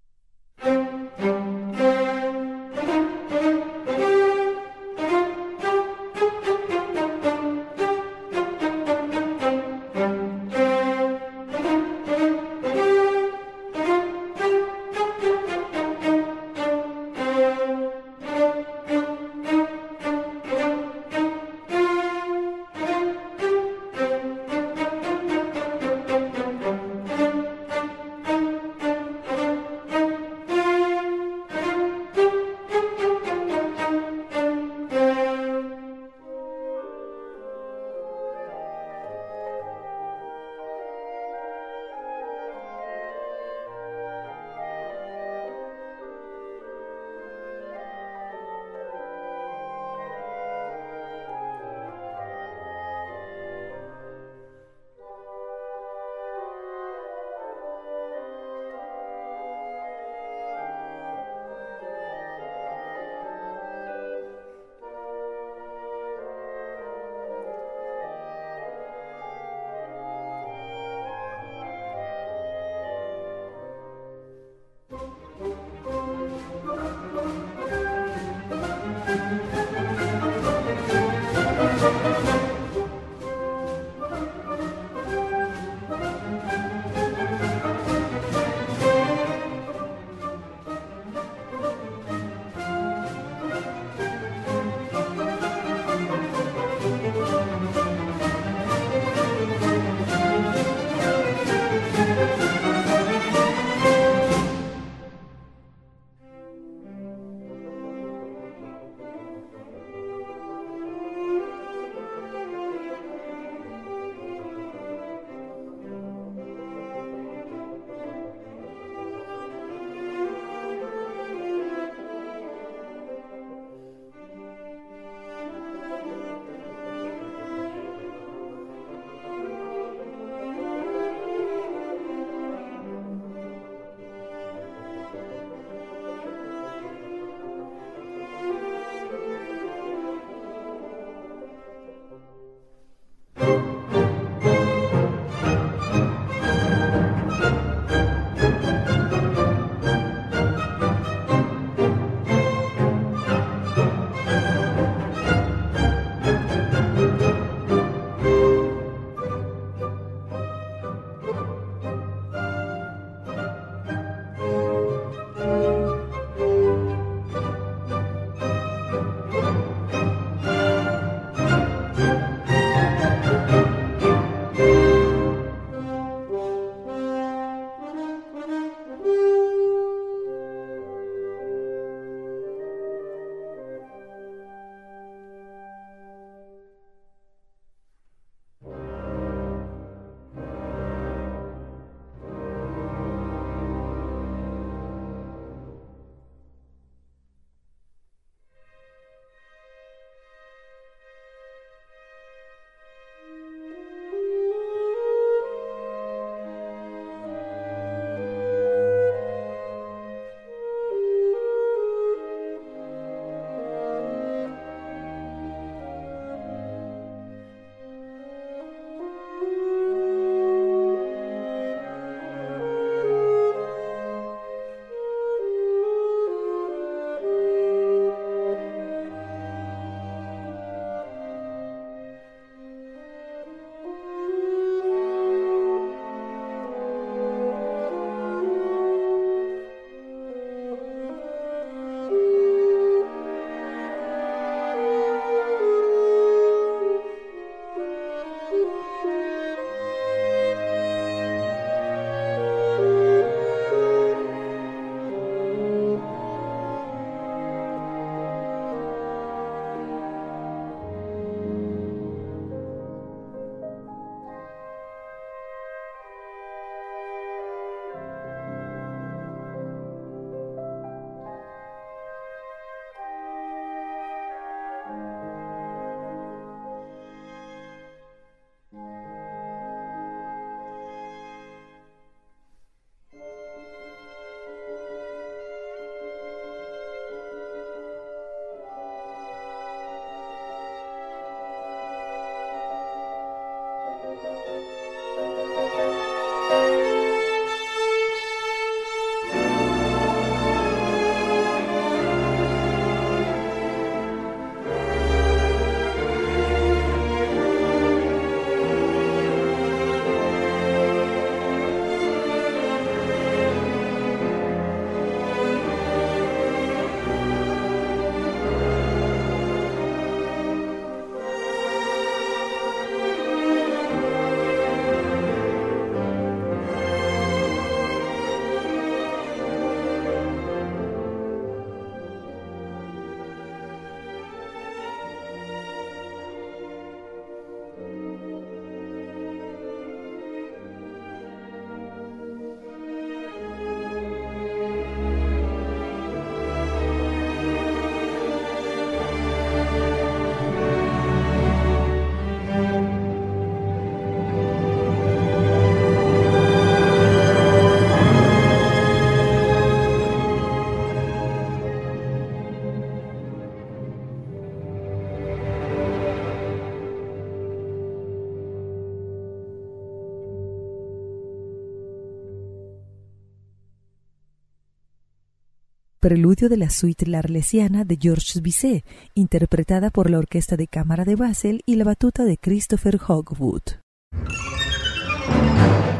Preludio de la suite larlesiana de Georges Bizet, interpretada por la Orquesta de Cámara de Basel y la batuta de Christopher Hogwood.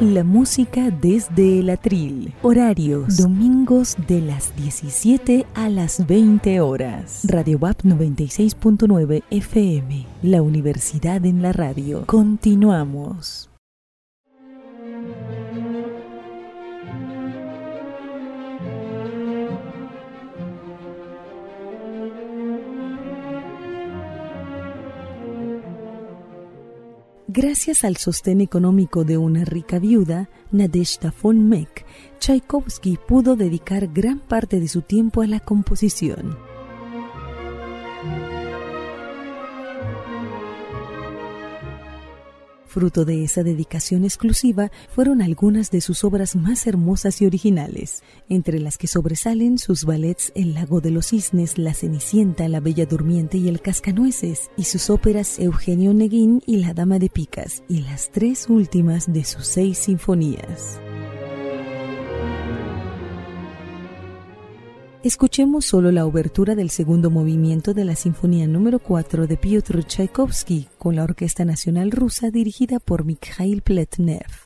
La música desde el atril. Horarios. Domingos de las 17 a las 20 horas. Radio WAP 96.9 FM. La Universidad en la Radio. Continuamos. Gracias al sostén económico de una rica viuda, Nadezhda von Meck, Tchaikovsky pudo dedicar gran parte de su tiempo a la composición. Fruto de esa dedicación exclusiva fueron algunas de sus obras más hermosas y originales, entre las que sobresalen sus ballets El lago de los cisnes, La Cenicienta, La Bella Durmiente y El Cascanueces, y sus óperas Eugenio Onegin y La Dama de Picas, y las tres últimas de sus seis sinfonías. Escuchemos solo la obertura del segundo movimiento de la Sinfonía número 4 de Piotr Tchaikovsky con la Orquesta Nacional Rusa dirigida por Mikhail Pletnev.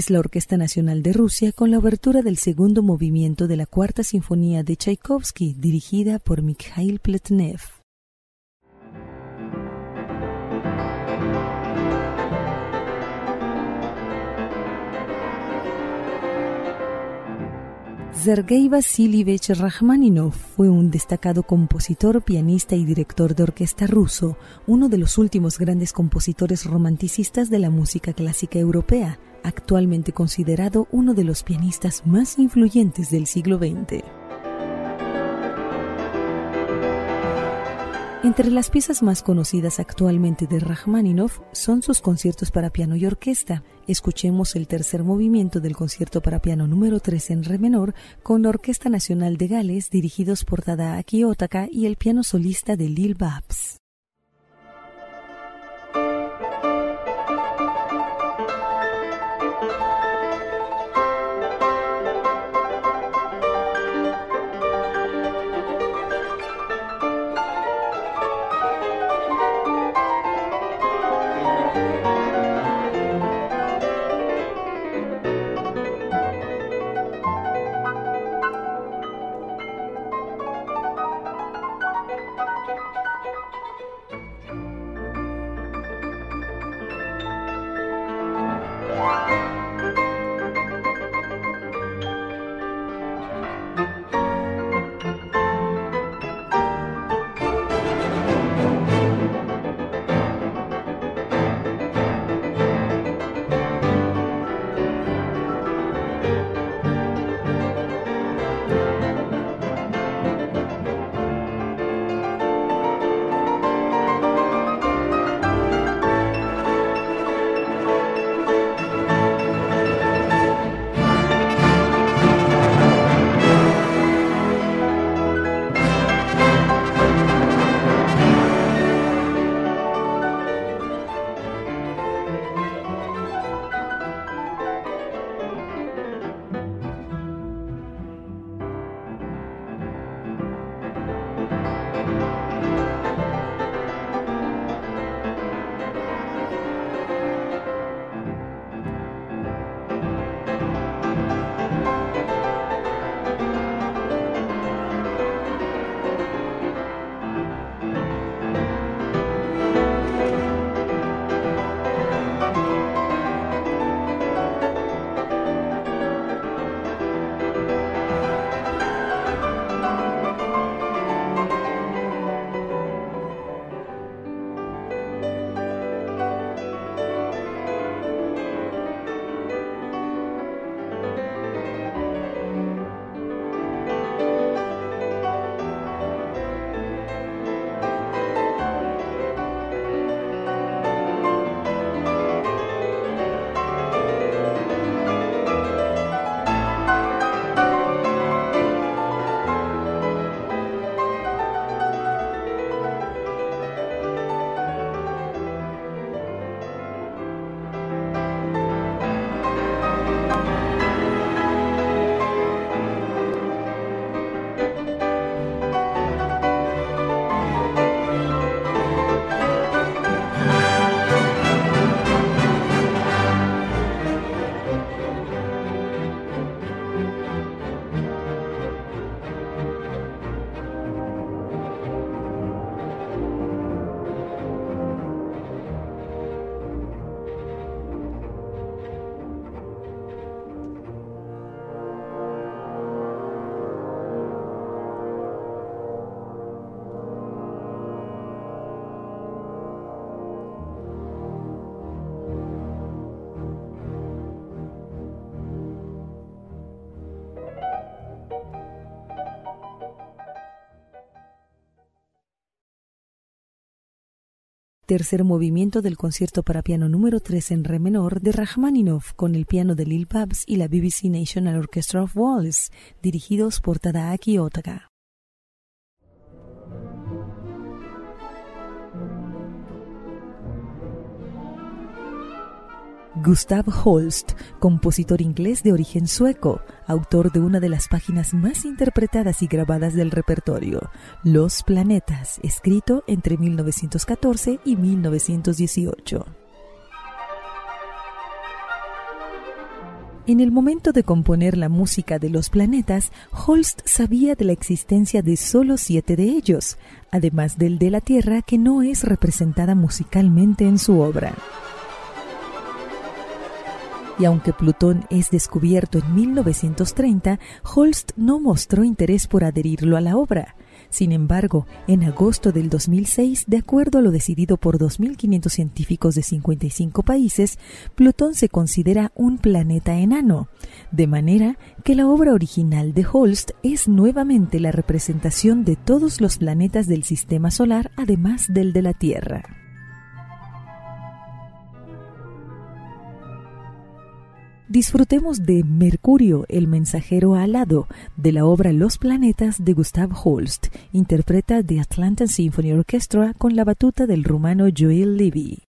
Es la Orquesta Nacional de Rusia con la obertura del segundo movimiento de la Cuarta Sinfonía de Tchaikovsky, dirigida por Mikhail Pletnev. Sergei Vasilievich Rachmaninov fue un destacado compositor, pianista y director de orquesta ruso, uno de los últimos grandes compositores romanticistas de la música clásica europea, actualmente considerado uno de los pianistas más influyentes del siglo XX. Entre las piezas más conocidas actualmente de Rachmaninoff son sus conciertos para piano y orquesta. Escuchemos el tercer movimiento del concierto para piano número 3 en re menor con la Orquesta Nacional de Gales dirigidos por Tadaaki Otaka y el piano solista de Lil Babs. Tercer movimiento del concierto para piano número 3 en re menor de Rachmaninoff con el piano de Lil Babs y la BBC National Orchestra of Wales, dirigidos por Tadaaki Otaka. Gustav Holst, compositor inglés de origen sueco, autor de una de las páginas más interpretadas y grabadas del repertorio, Los Planetas, escrito entre 1914 y 1918. En el momento de componer la música de los planetas, Holst sabía de la existencia de solo siete de ellos, además del de la Tierra que no es representada musicalmente en su obra. Y aunque Plutón es descubierto en 1930, Holst no mostró interés por adherirlo a la obra. Sin embargo, en agosto del 2006, de acuerdo a lo decidido por 2.500 científicos de 55 países, Plutón se considera un planeta enano, de manera que la obra original de Holst es nuevamente la representación de todos los planetas del Sistema Solar, además del de la Tierra. Disfrutemos de Mercurio, el mensajero alado, de la obra Los planetas de Gustav Holst. Interpreta The Atlanta Symphony Orchestra con la batuta del rumano Joel Levy.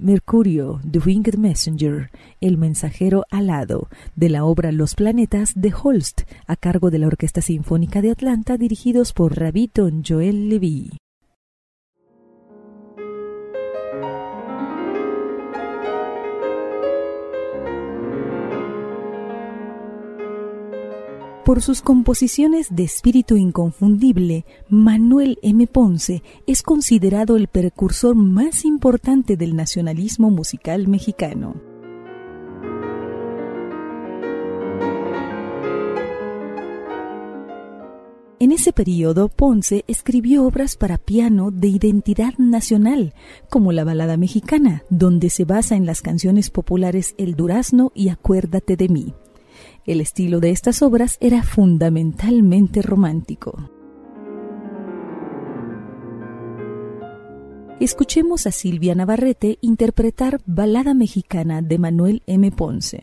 Mercurio, The Winged Messenger, el mensajero alado, de la obra Los planetas de Holst, a cargo de la Orquesta Sinfónica de Atlanta, dirigidos por Rabiton Joel Levy. Por sus composiciones de espíritu inconfundible, Manuel M. Ponce es considerado el precursor más importante del nacionalismo musical mexicano. En ese periodo, Ponce escribió obras para piano de identidad nacional, como la balada mexicana, donde se basa en las canciones populares El Durazno y Acuérdate de mí. El estilo de estas obras era fundamentalmente romántico. Escuchemos a Silvia Navarrete interpretar Balada Mexicana de Manuel M. Ponce.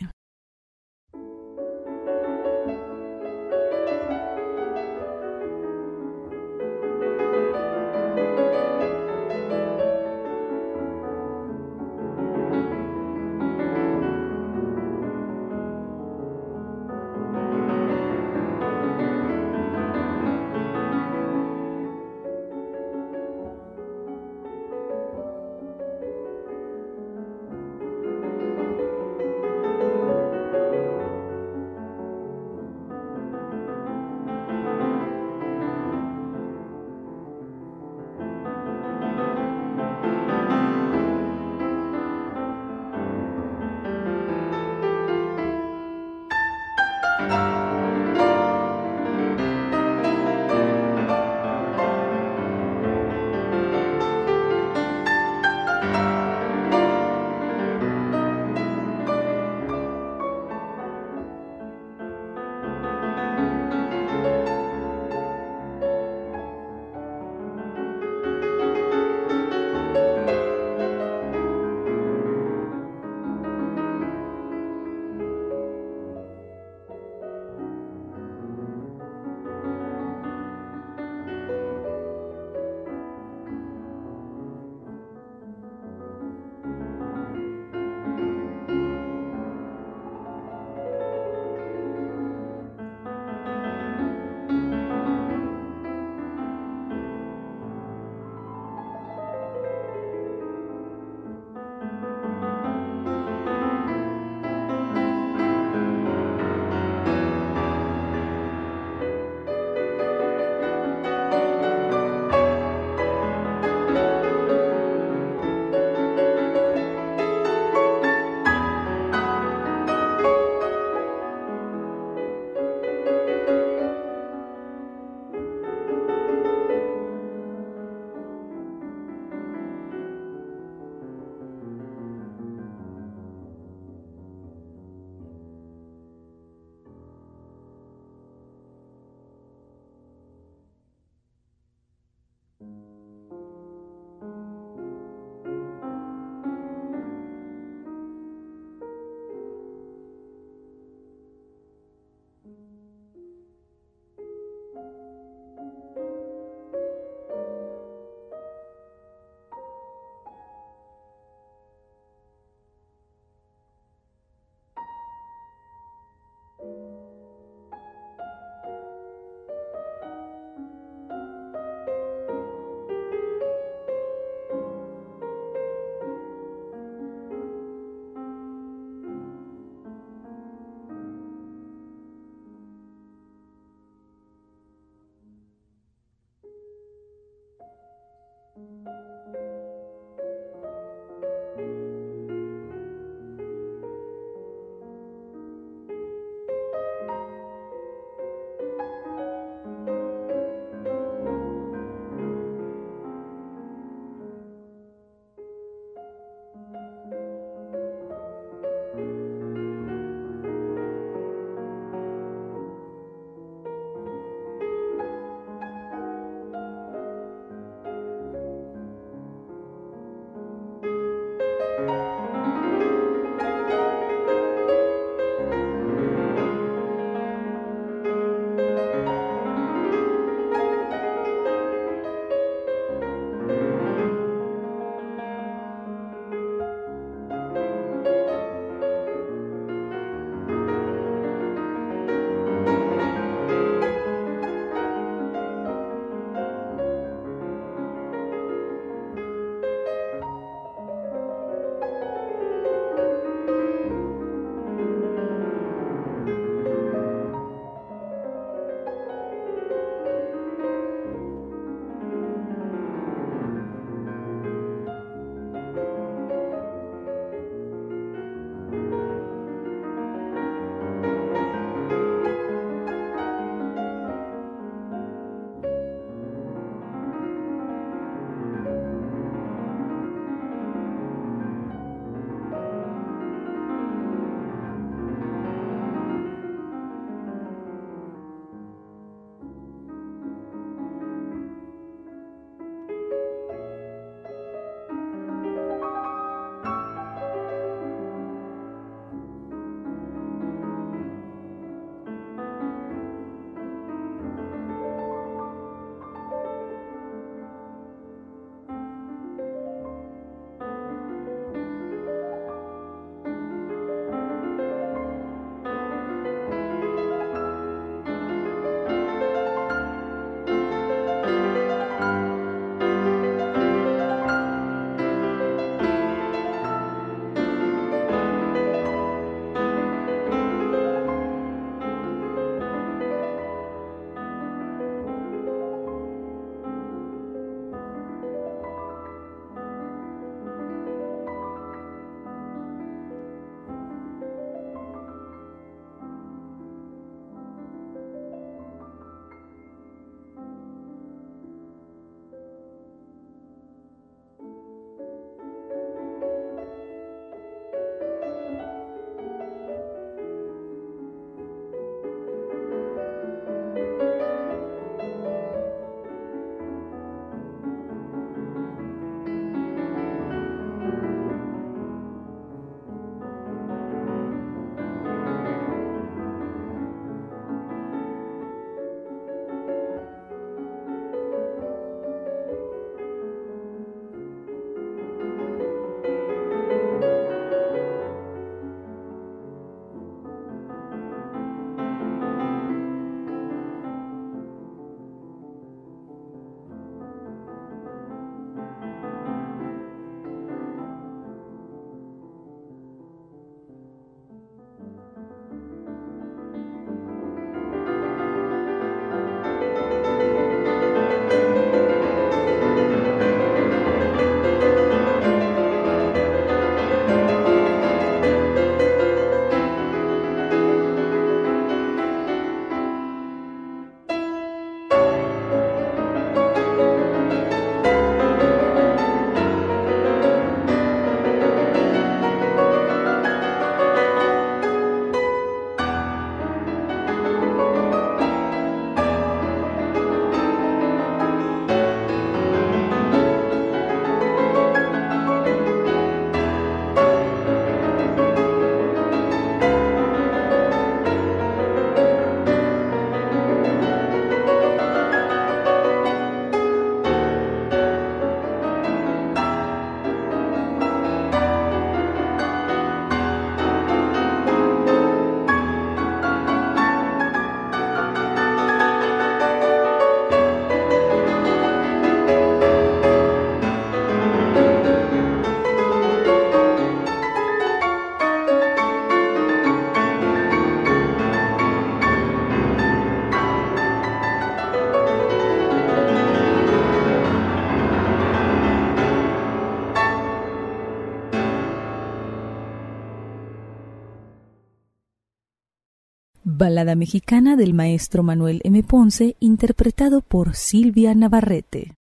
Balada mexicana del maestro Manuel M. Ponce, interpretado por Silvia Navarrete.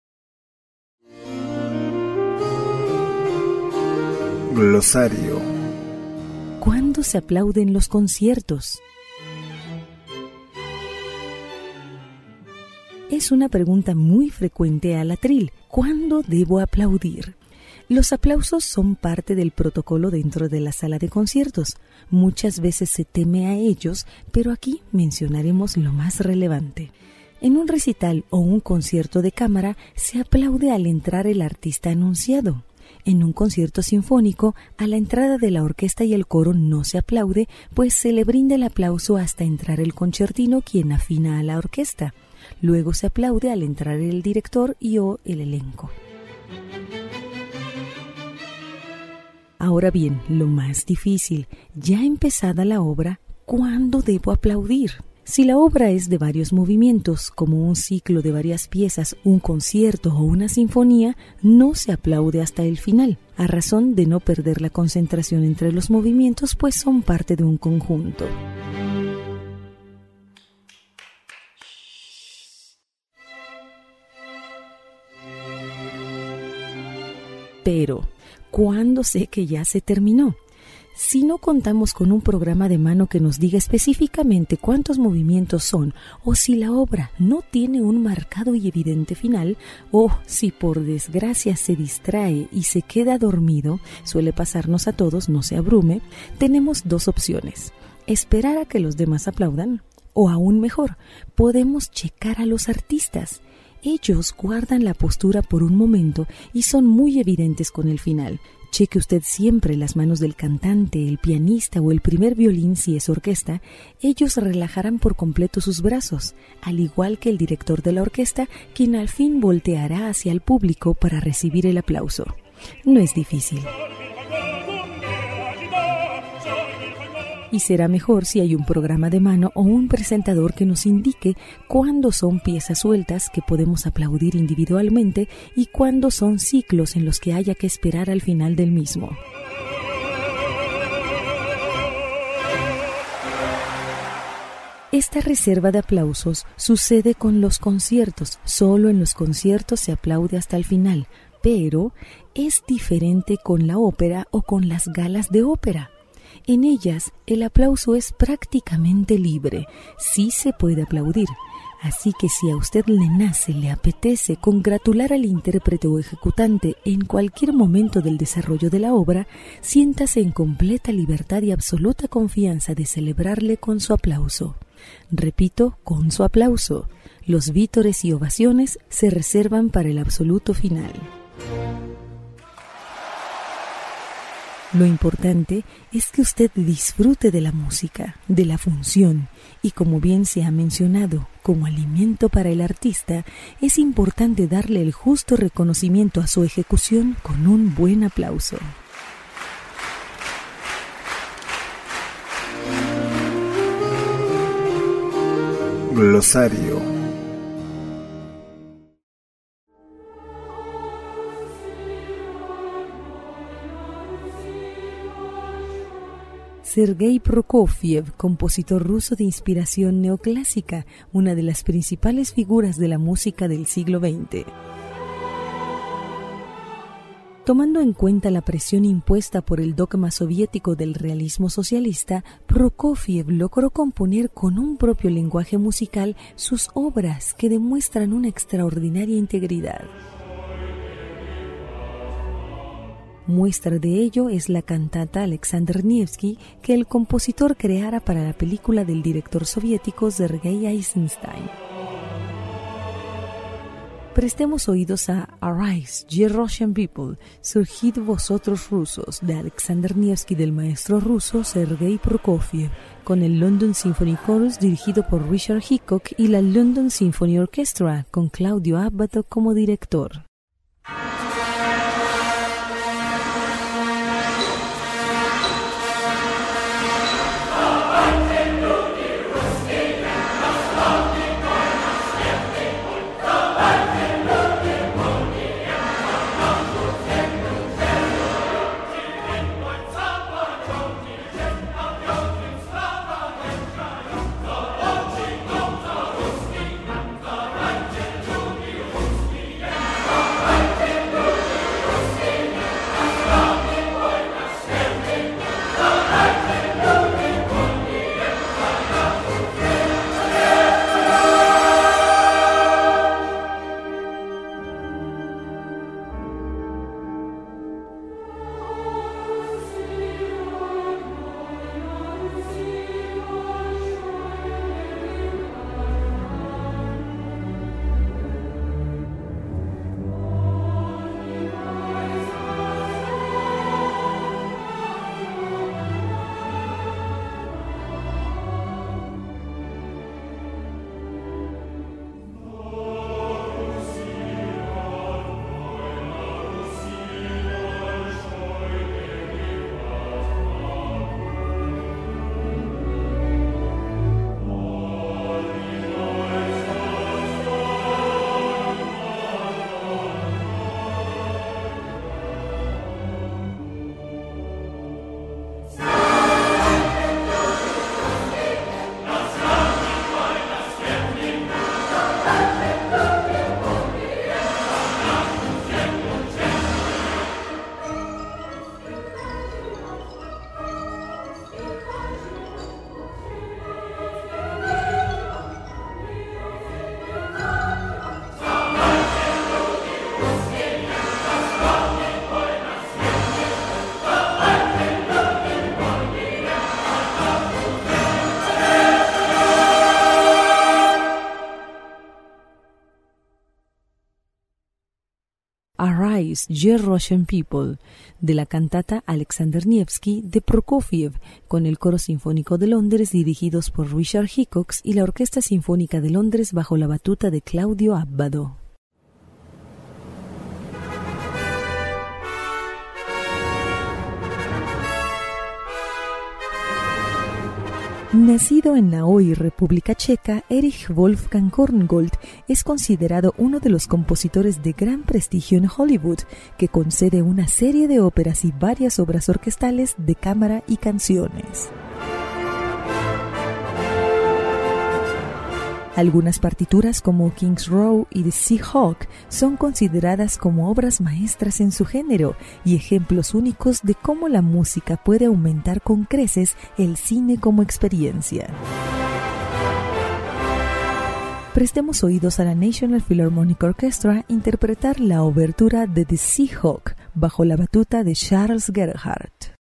Glosario. ¿Cuándo se aplauden los conciertos? Es una pregunta muy frecuente al atril. ¿Cuándo debo aplaudir? Los aplausos son parte del protocolo dentro de la sala de conciertos. Muchas veces se teme a ellos, pero aquí mencionaremos lo más relevante. En un recital o un concierto de cámara se aplaude al entrar el artista anunciado. En un concierto sinfónico, a la entrada de la orquesta y el coro no se aplaude, pues se le brinda el aplauso hasta entrar el concertino quien afina a la orquesta. Luego se aplaude al entrar el director y o el elenco. Ahora bien, lo más difícil, ya empezada la obra, ¿cuándo debo aplaudir? Si la obra es de varios movimientos, como un ciclo de varias piezas, un concierto o una sinfonía, no se aplaude hasta el final, a razón de no perder la concentración entre los movimientos, pues son parte de un conjunto. Pero, ¿cuándo sé que ya se terminó? Si no contamos con un programa de mano que nos diga específicamente cuántos movimientos son, o si la obra no tiene un marcado y evidente final, o si por desgracia se distrae y se queda dormido, suele pasarnos a todos, no se abrume, tenemos dos opciones. Esperar a que los demás aplaudan, o aún mejor, podemos checar a los artistas ellos guardan la postura por un momento y son muy evidentes con el final. Cheque usted siempre las manos del cantante, el pianista o el primer violín si es orquesta, ellos relajarán por completo sus brazos, al igual que el director de la orquesta, quien al fin volteará hacia el público para recibir el aplauso. No es difícil. Y será mejor si hay un programa de mano o un presentador que nos indique cuándo son piezas sueltas que podemos aplaudir individualmente y cuándo son ciclos en los que haya que esperar al final del mismo. Esta reserva de aplausos sucede con los conciertos. Solo en los conciertos se aplaude hasta el final, pero es diferente con la ópera o con las galas de ópera. En ellas el aplauso es prácticamente libre, sí se puede aplaudir. Así que si a usted le nace, le apetece congratular al intérprete o ejecutante en cualquier momento del desarrollo de la obra, siéntase en completa libertad y absoluta confianza de celebrarle con su aplauso. Repito, con su aplauso. Los vítores y ovaciones se reservan para el absoluto final. Lo importante es que usted disfrute de la música, de la función, y como bien se ha mencionado, como alimento para el artista, es importante darle el justo reconocimiento a su ejecución con un buen aplauso. Glosario Sergei Prokofiev, compositor ruso de inspiración neoclásica, una de las principales figuras de la música del siglo XX. Tomando en cuenta la presión impuesta por el dogma soviético del realismo socialista, Prokofiev logró componer con un propio lenguaje musical sus obras que demuestran una extraordinaria integridad. Muestra de ello es la cantata Alexander Nevsky que el compositor creara para la película del director soviético Sergei Eisenstein. Prestemos oídos a Arise, Ye Russian People, Surgid vosotros rusos, de Alexander Nevsky del maestro ruso Sergei Prokofiev, con el London Symphony Chorus dirigido por Richard Hickok y la London Symphony Orchestra, con Claudio Abbato como director. Ye Russian People, de la cantata Alexander Nevsky de Prokofiev, con el Coro Sinfónico de Londres dirigidos por Richard Hickox y la Orquesta Sinfónica de Londres bajo la batuta de Claudio Abbado. Nacido en la hoy República Checa, Erich Wolfgang Korngold es considerado uno de los compositores de gran prestigio en Hollywood, que concede una serie de óperas y varias obras orquestales de cámara y canciones. Algunas partituras como King's Row y The Seahawk son consideradas como obras maestras en su género y ejemplos únicos de cómo la música puede aumentar con creces el cine como experiencia. Prestemos oídos a la National Philharmonic Orchestra interpretar la obertura de The Seahawk bajo la batuta de Charles Gerhardt.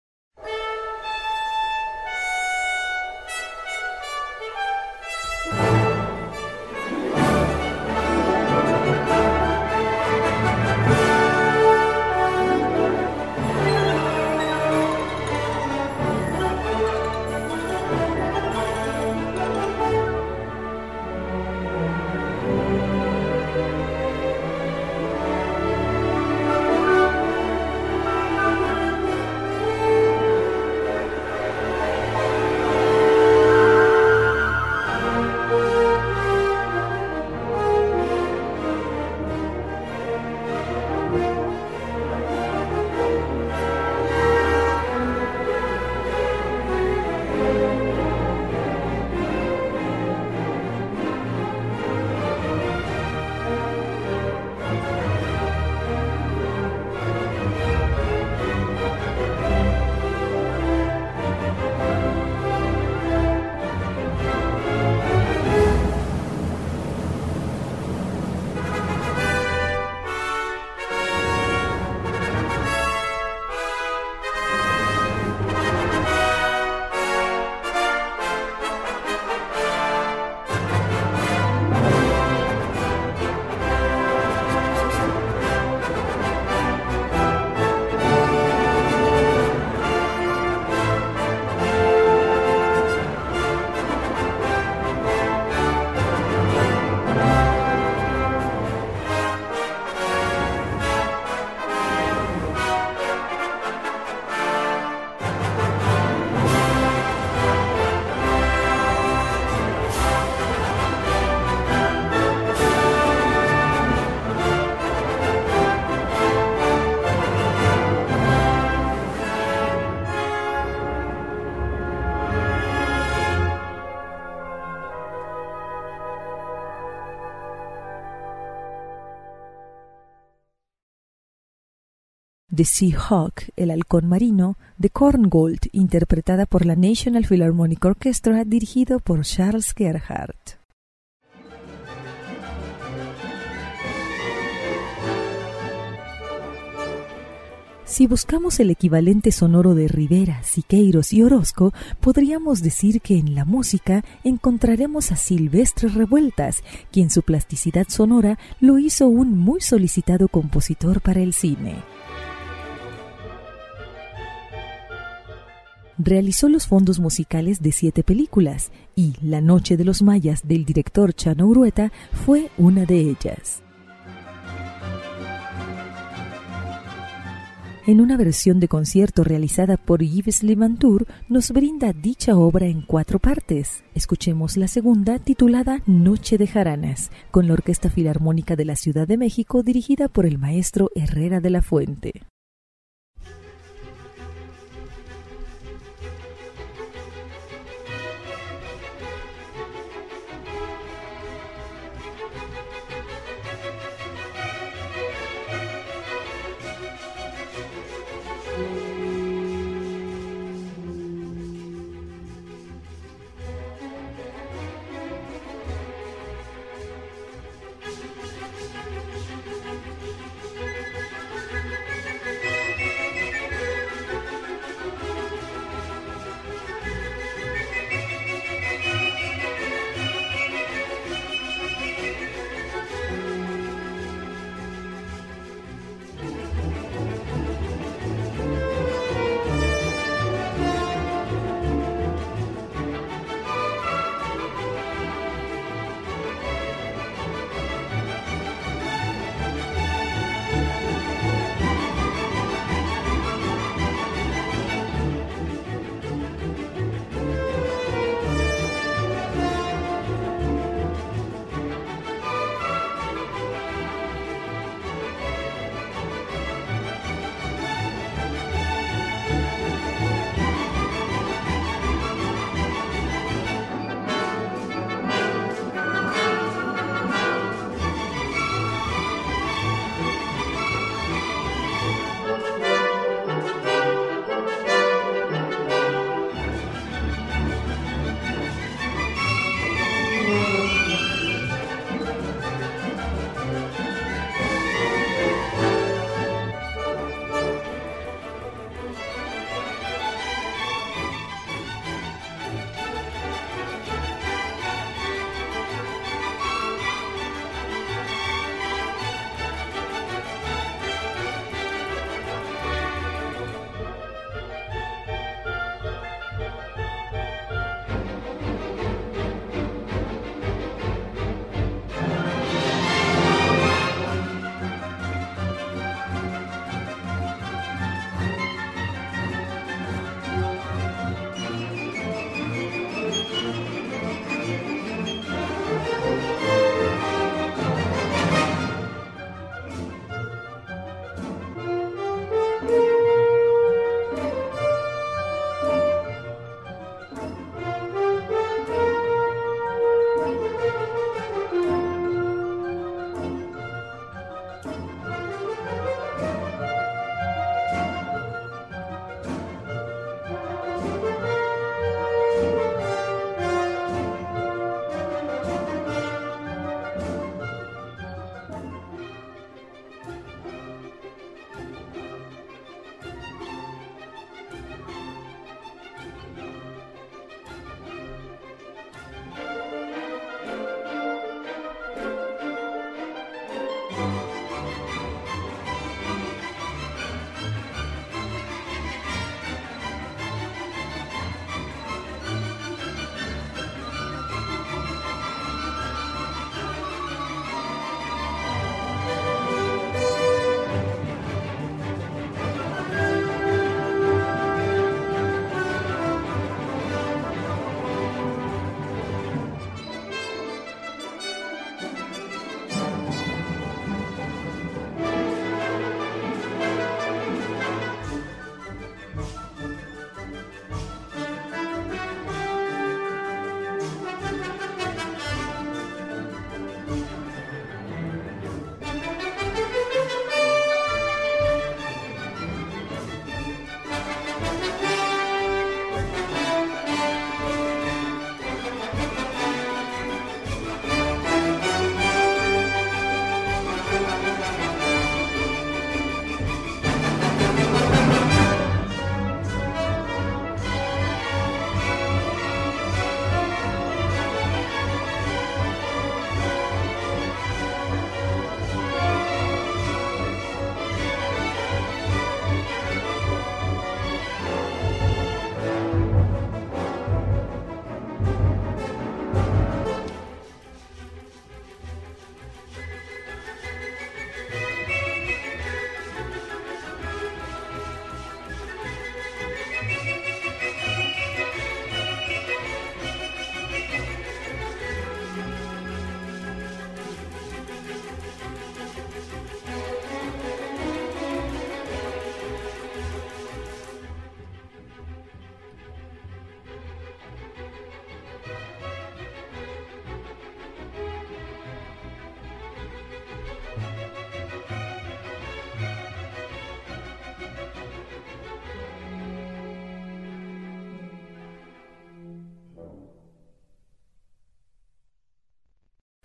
The Seahawk, el halcón marino, de Korngold, interpretada por la National Philharmonic Orchestra, dirigido por Charles Gerhardt. Si buscamos el equivalente sonoro de Rivera, Siqueiros y Orozco, podríamos decir que en la música encontraremos a Silvestre Revueltas, quien su plasticidad sonora lo hizo un muy solicitado compositor para el cine. Realizó los fondos musicales de siete películas y La Noche de los Mayas del director Chano Urueta fue una de ellas. En una versión de concierto realizada por Yves Levantour, nos brinda dicha obra en cuatro partes. Escuchemos la segunda, titulada Noche de Jaranas, con la Orquesta Filarmónica de la Ciudad de México dirigida por el maestro Herrera de la Fuente.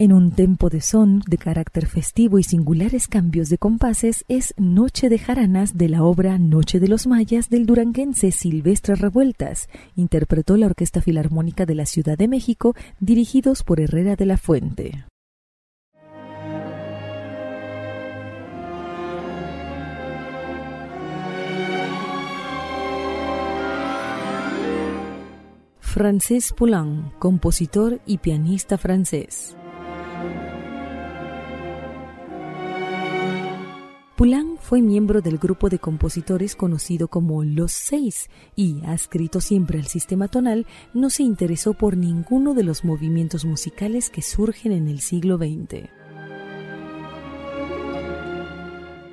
En un tempo de son de carácter festivo y singulares cambios de compases es Noche de Jaranas de la obra Noche de los Mayas del duranguense Silvestre Revueltas. Interpretó la Orquesta Filarmónica de la Ciudad de México, dirigidos por Herrera de la Fuente. Francis Poulenc, compositor y pianista francés. Poulenc fue miembro del grupo de compositores conocido como Los Seis y, adscrito siempre al sistema tonal, no se interesó por ninguno de los movimientos musicales que surgen en el siglo XX.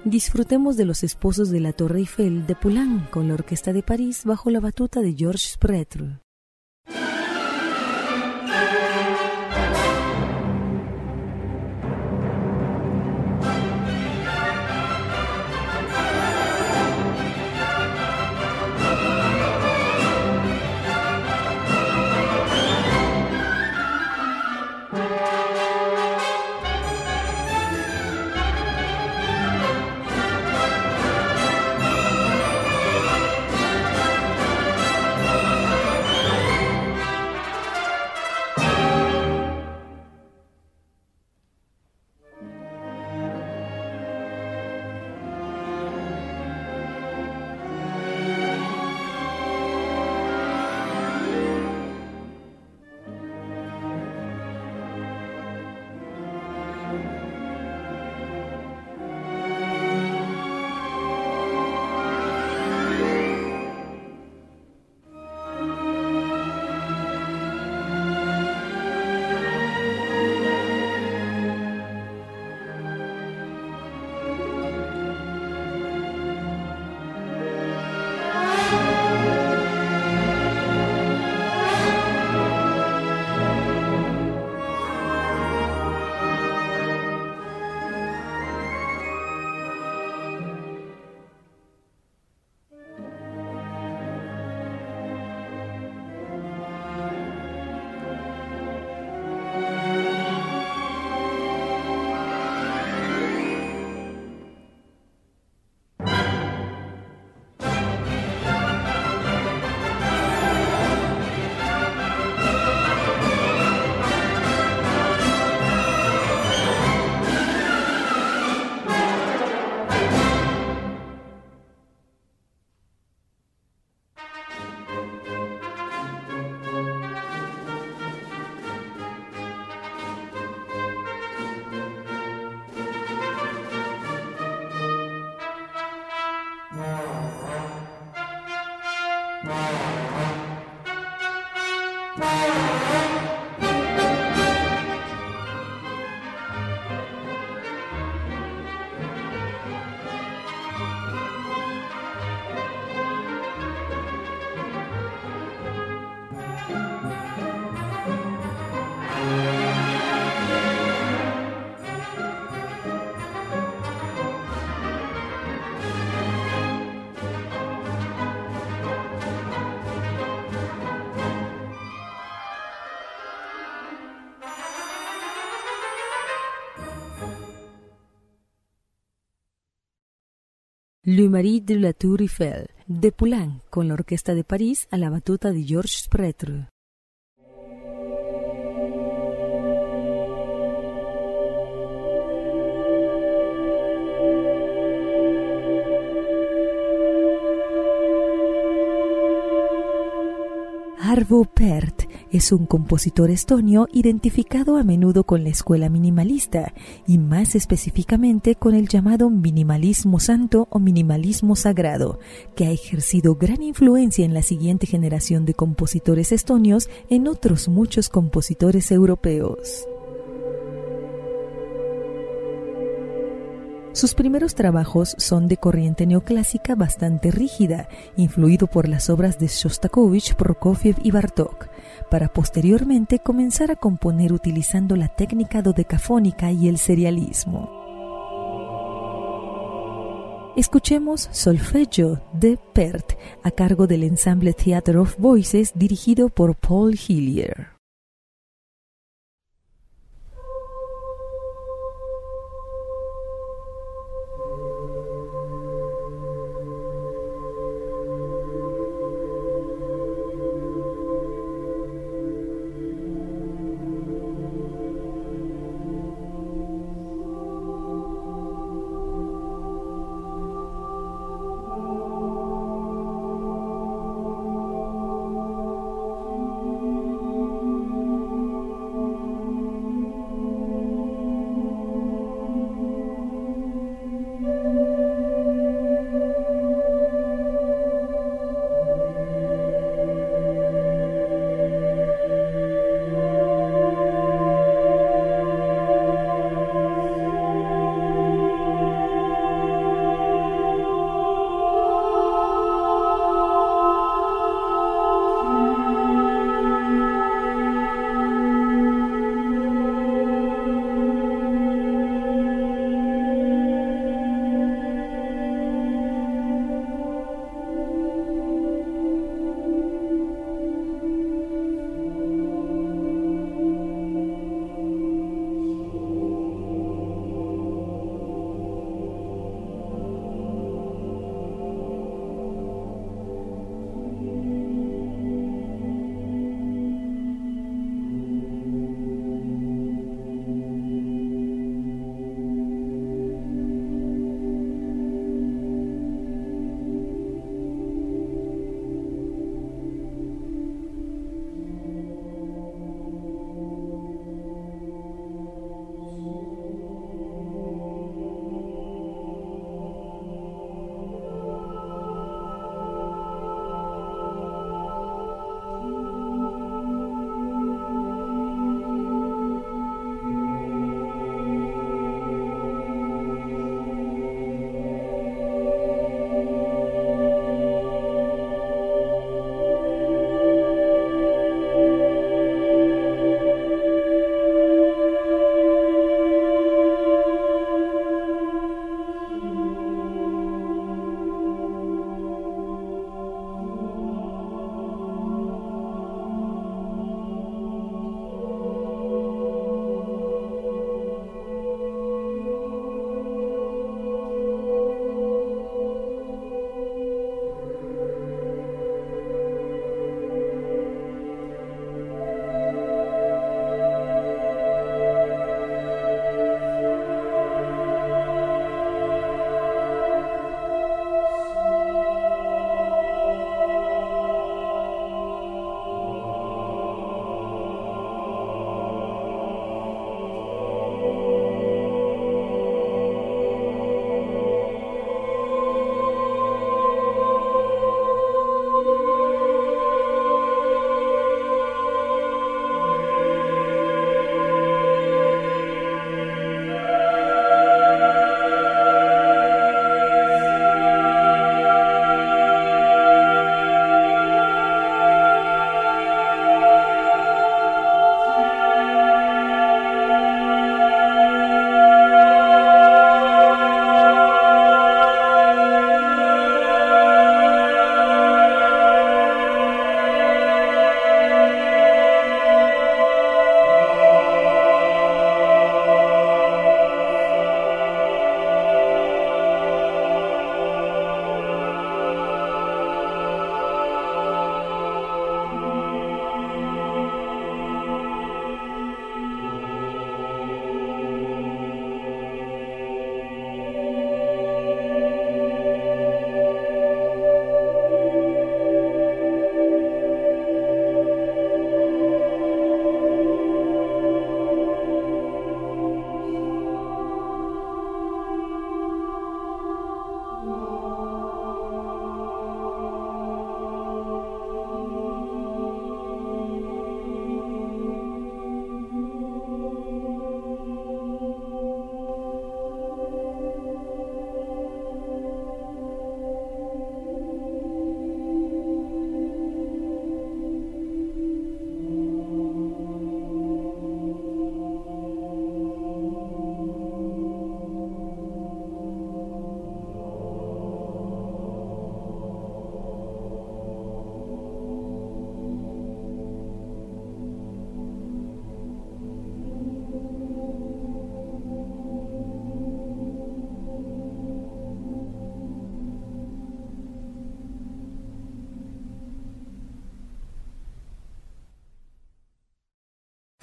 Disfrutemos de los esposos de la Torre Eiffel de Poulenc con la Orquesta de París bajo la batuta de Georges Spretre. Le Mari de la Tour Eiffel, de Poulenc, con la Orquesta de París a la batuta de Georges Spretre. Arvo Pärt es un compositor estonio identificado a menudo con la escuela minimalista y más específicamente con el llamado minimalismo santo o minimalismo sagrado, que ha ejercido gran influencia en la siguiente generación de compositores estonios en otros muchos compositores europeos. Sus primeros trabajos son de corriente neoclásica bastante rígida, influido por las obras de Shostakovich, Prokofiev y Bartók, para posteriormente comenzar a componer utilizando la técnica dodecafónica y el serialismo. Escuchemos Solfeggio de Pert a cargo del ensamble Theatre of Voices dirigido por Paul Hillier.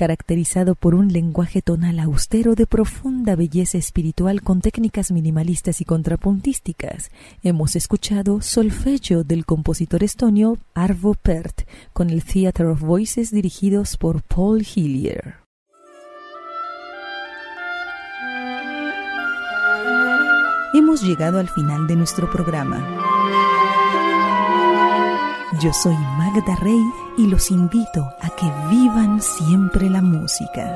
Caracterizado por un lenguaje tonal austero de profunda belleza espiritual con técnicas minimalistas y contrapuntísticas. Hemos escuchado Solfeggio del compositor estonio Arvo Pärt con el Theatre of Voices dirigidos por Paul Hillier. Hemos llegado al final de nuestro programa. Yo soy Magda Rey y los invito a que vivan siempre la música.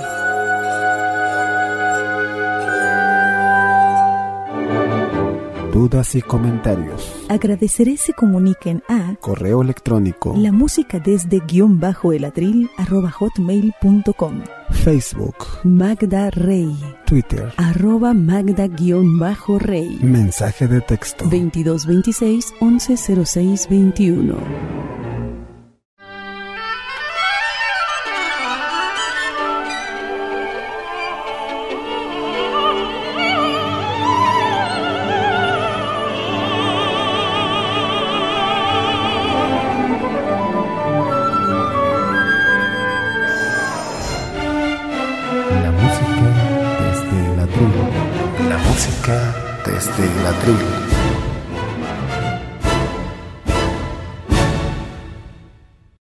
Dudas y comentarios. Agradeceré se comuniquen a Correo electrónico. la música desde guion bajo el atril arroba hotmail.com. Facebook. Magda Rey Twitter. arroba Magda guion bajo Rey. Mensaje de texto. 2226 1106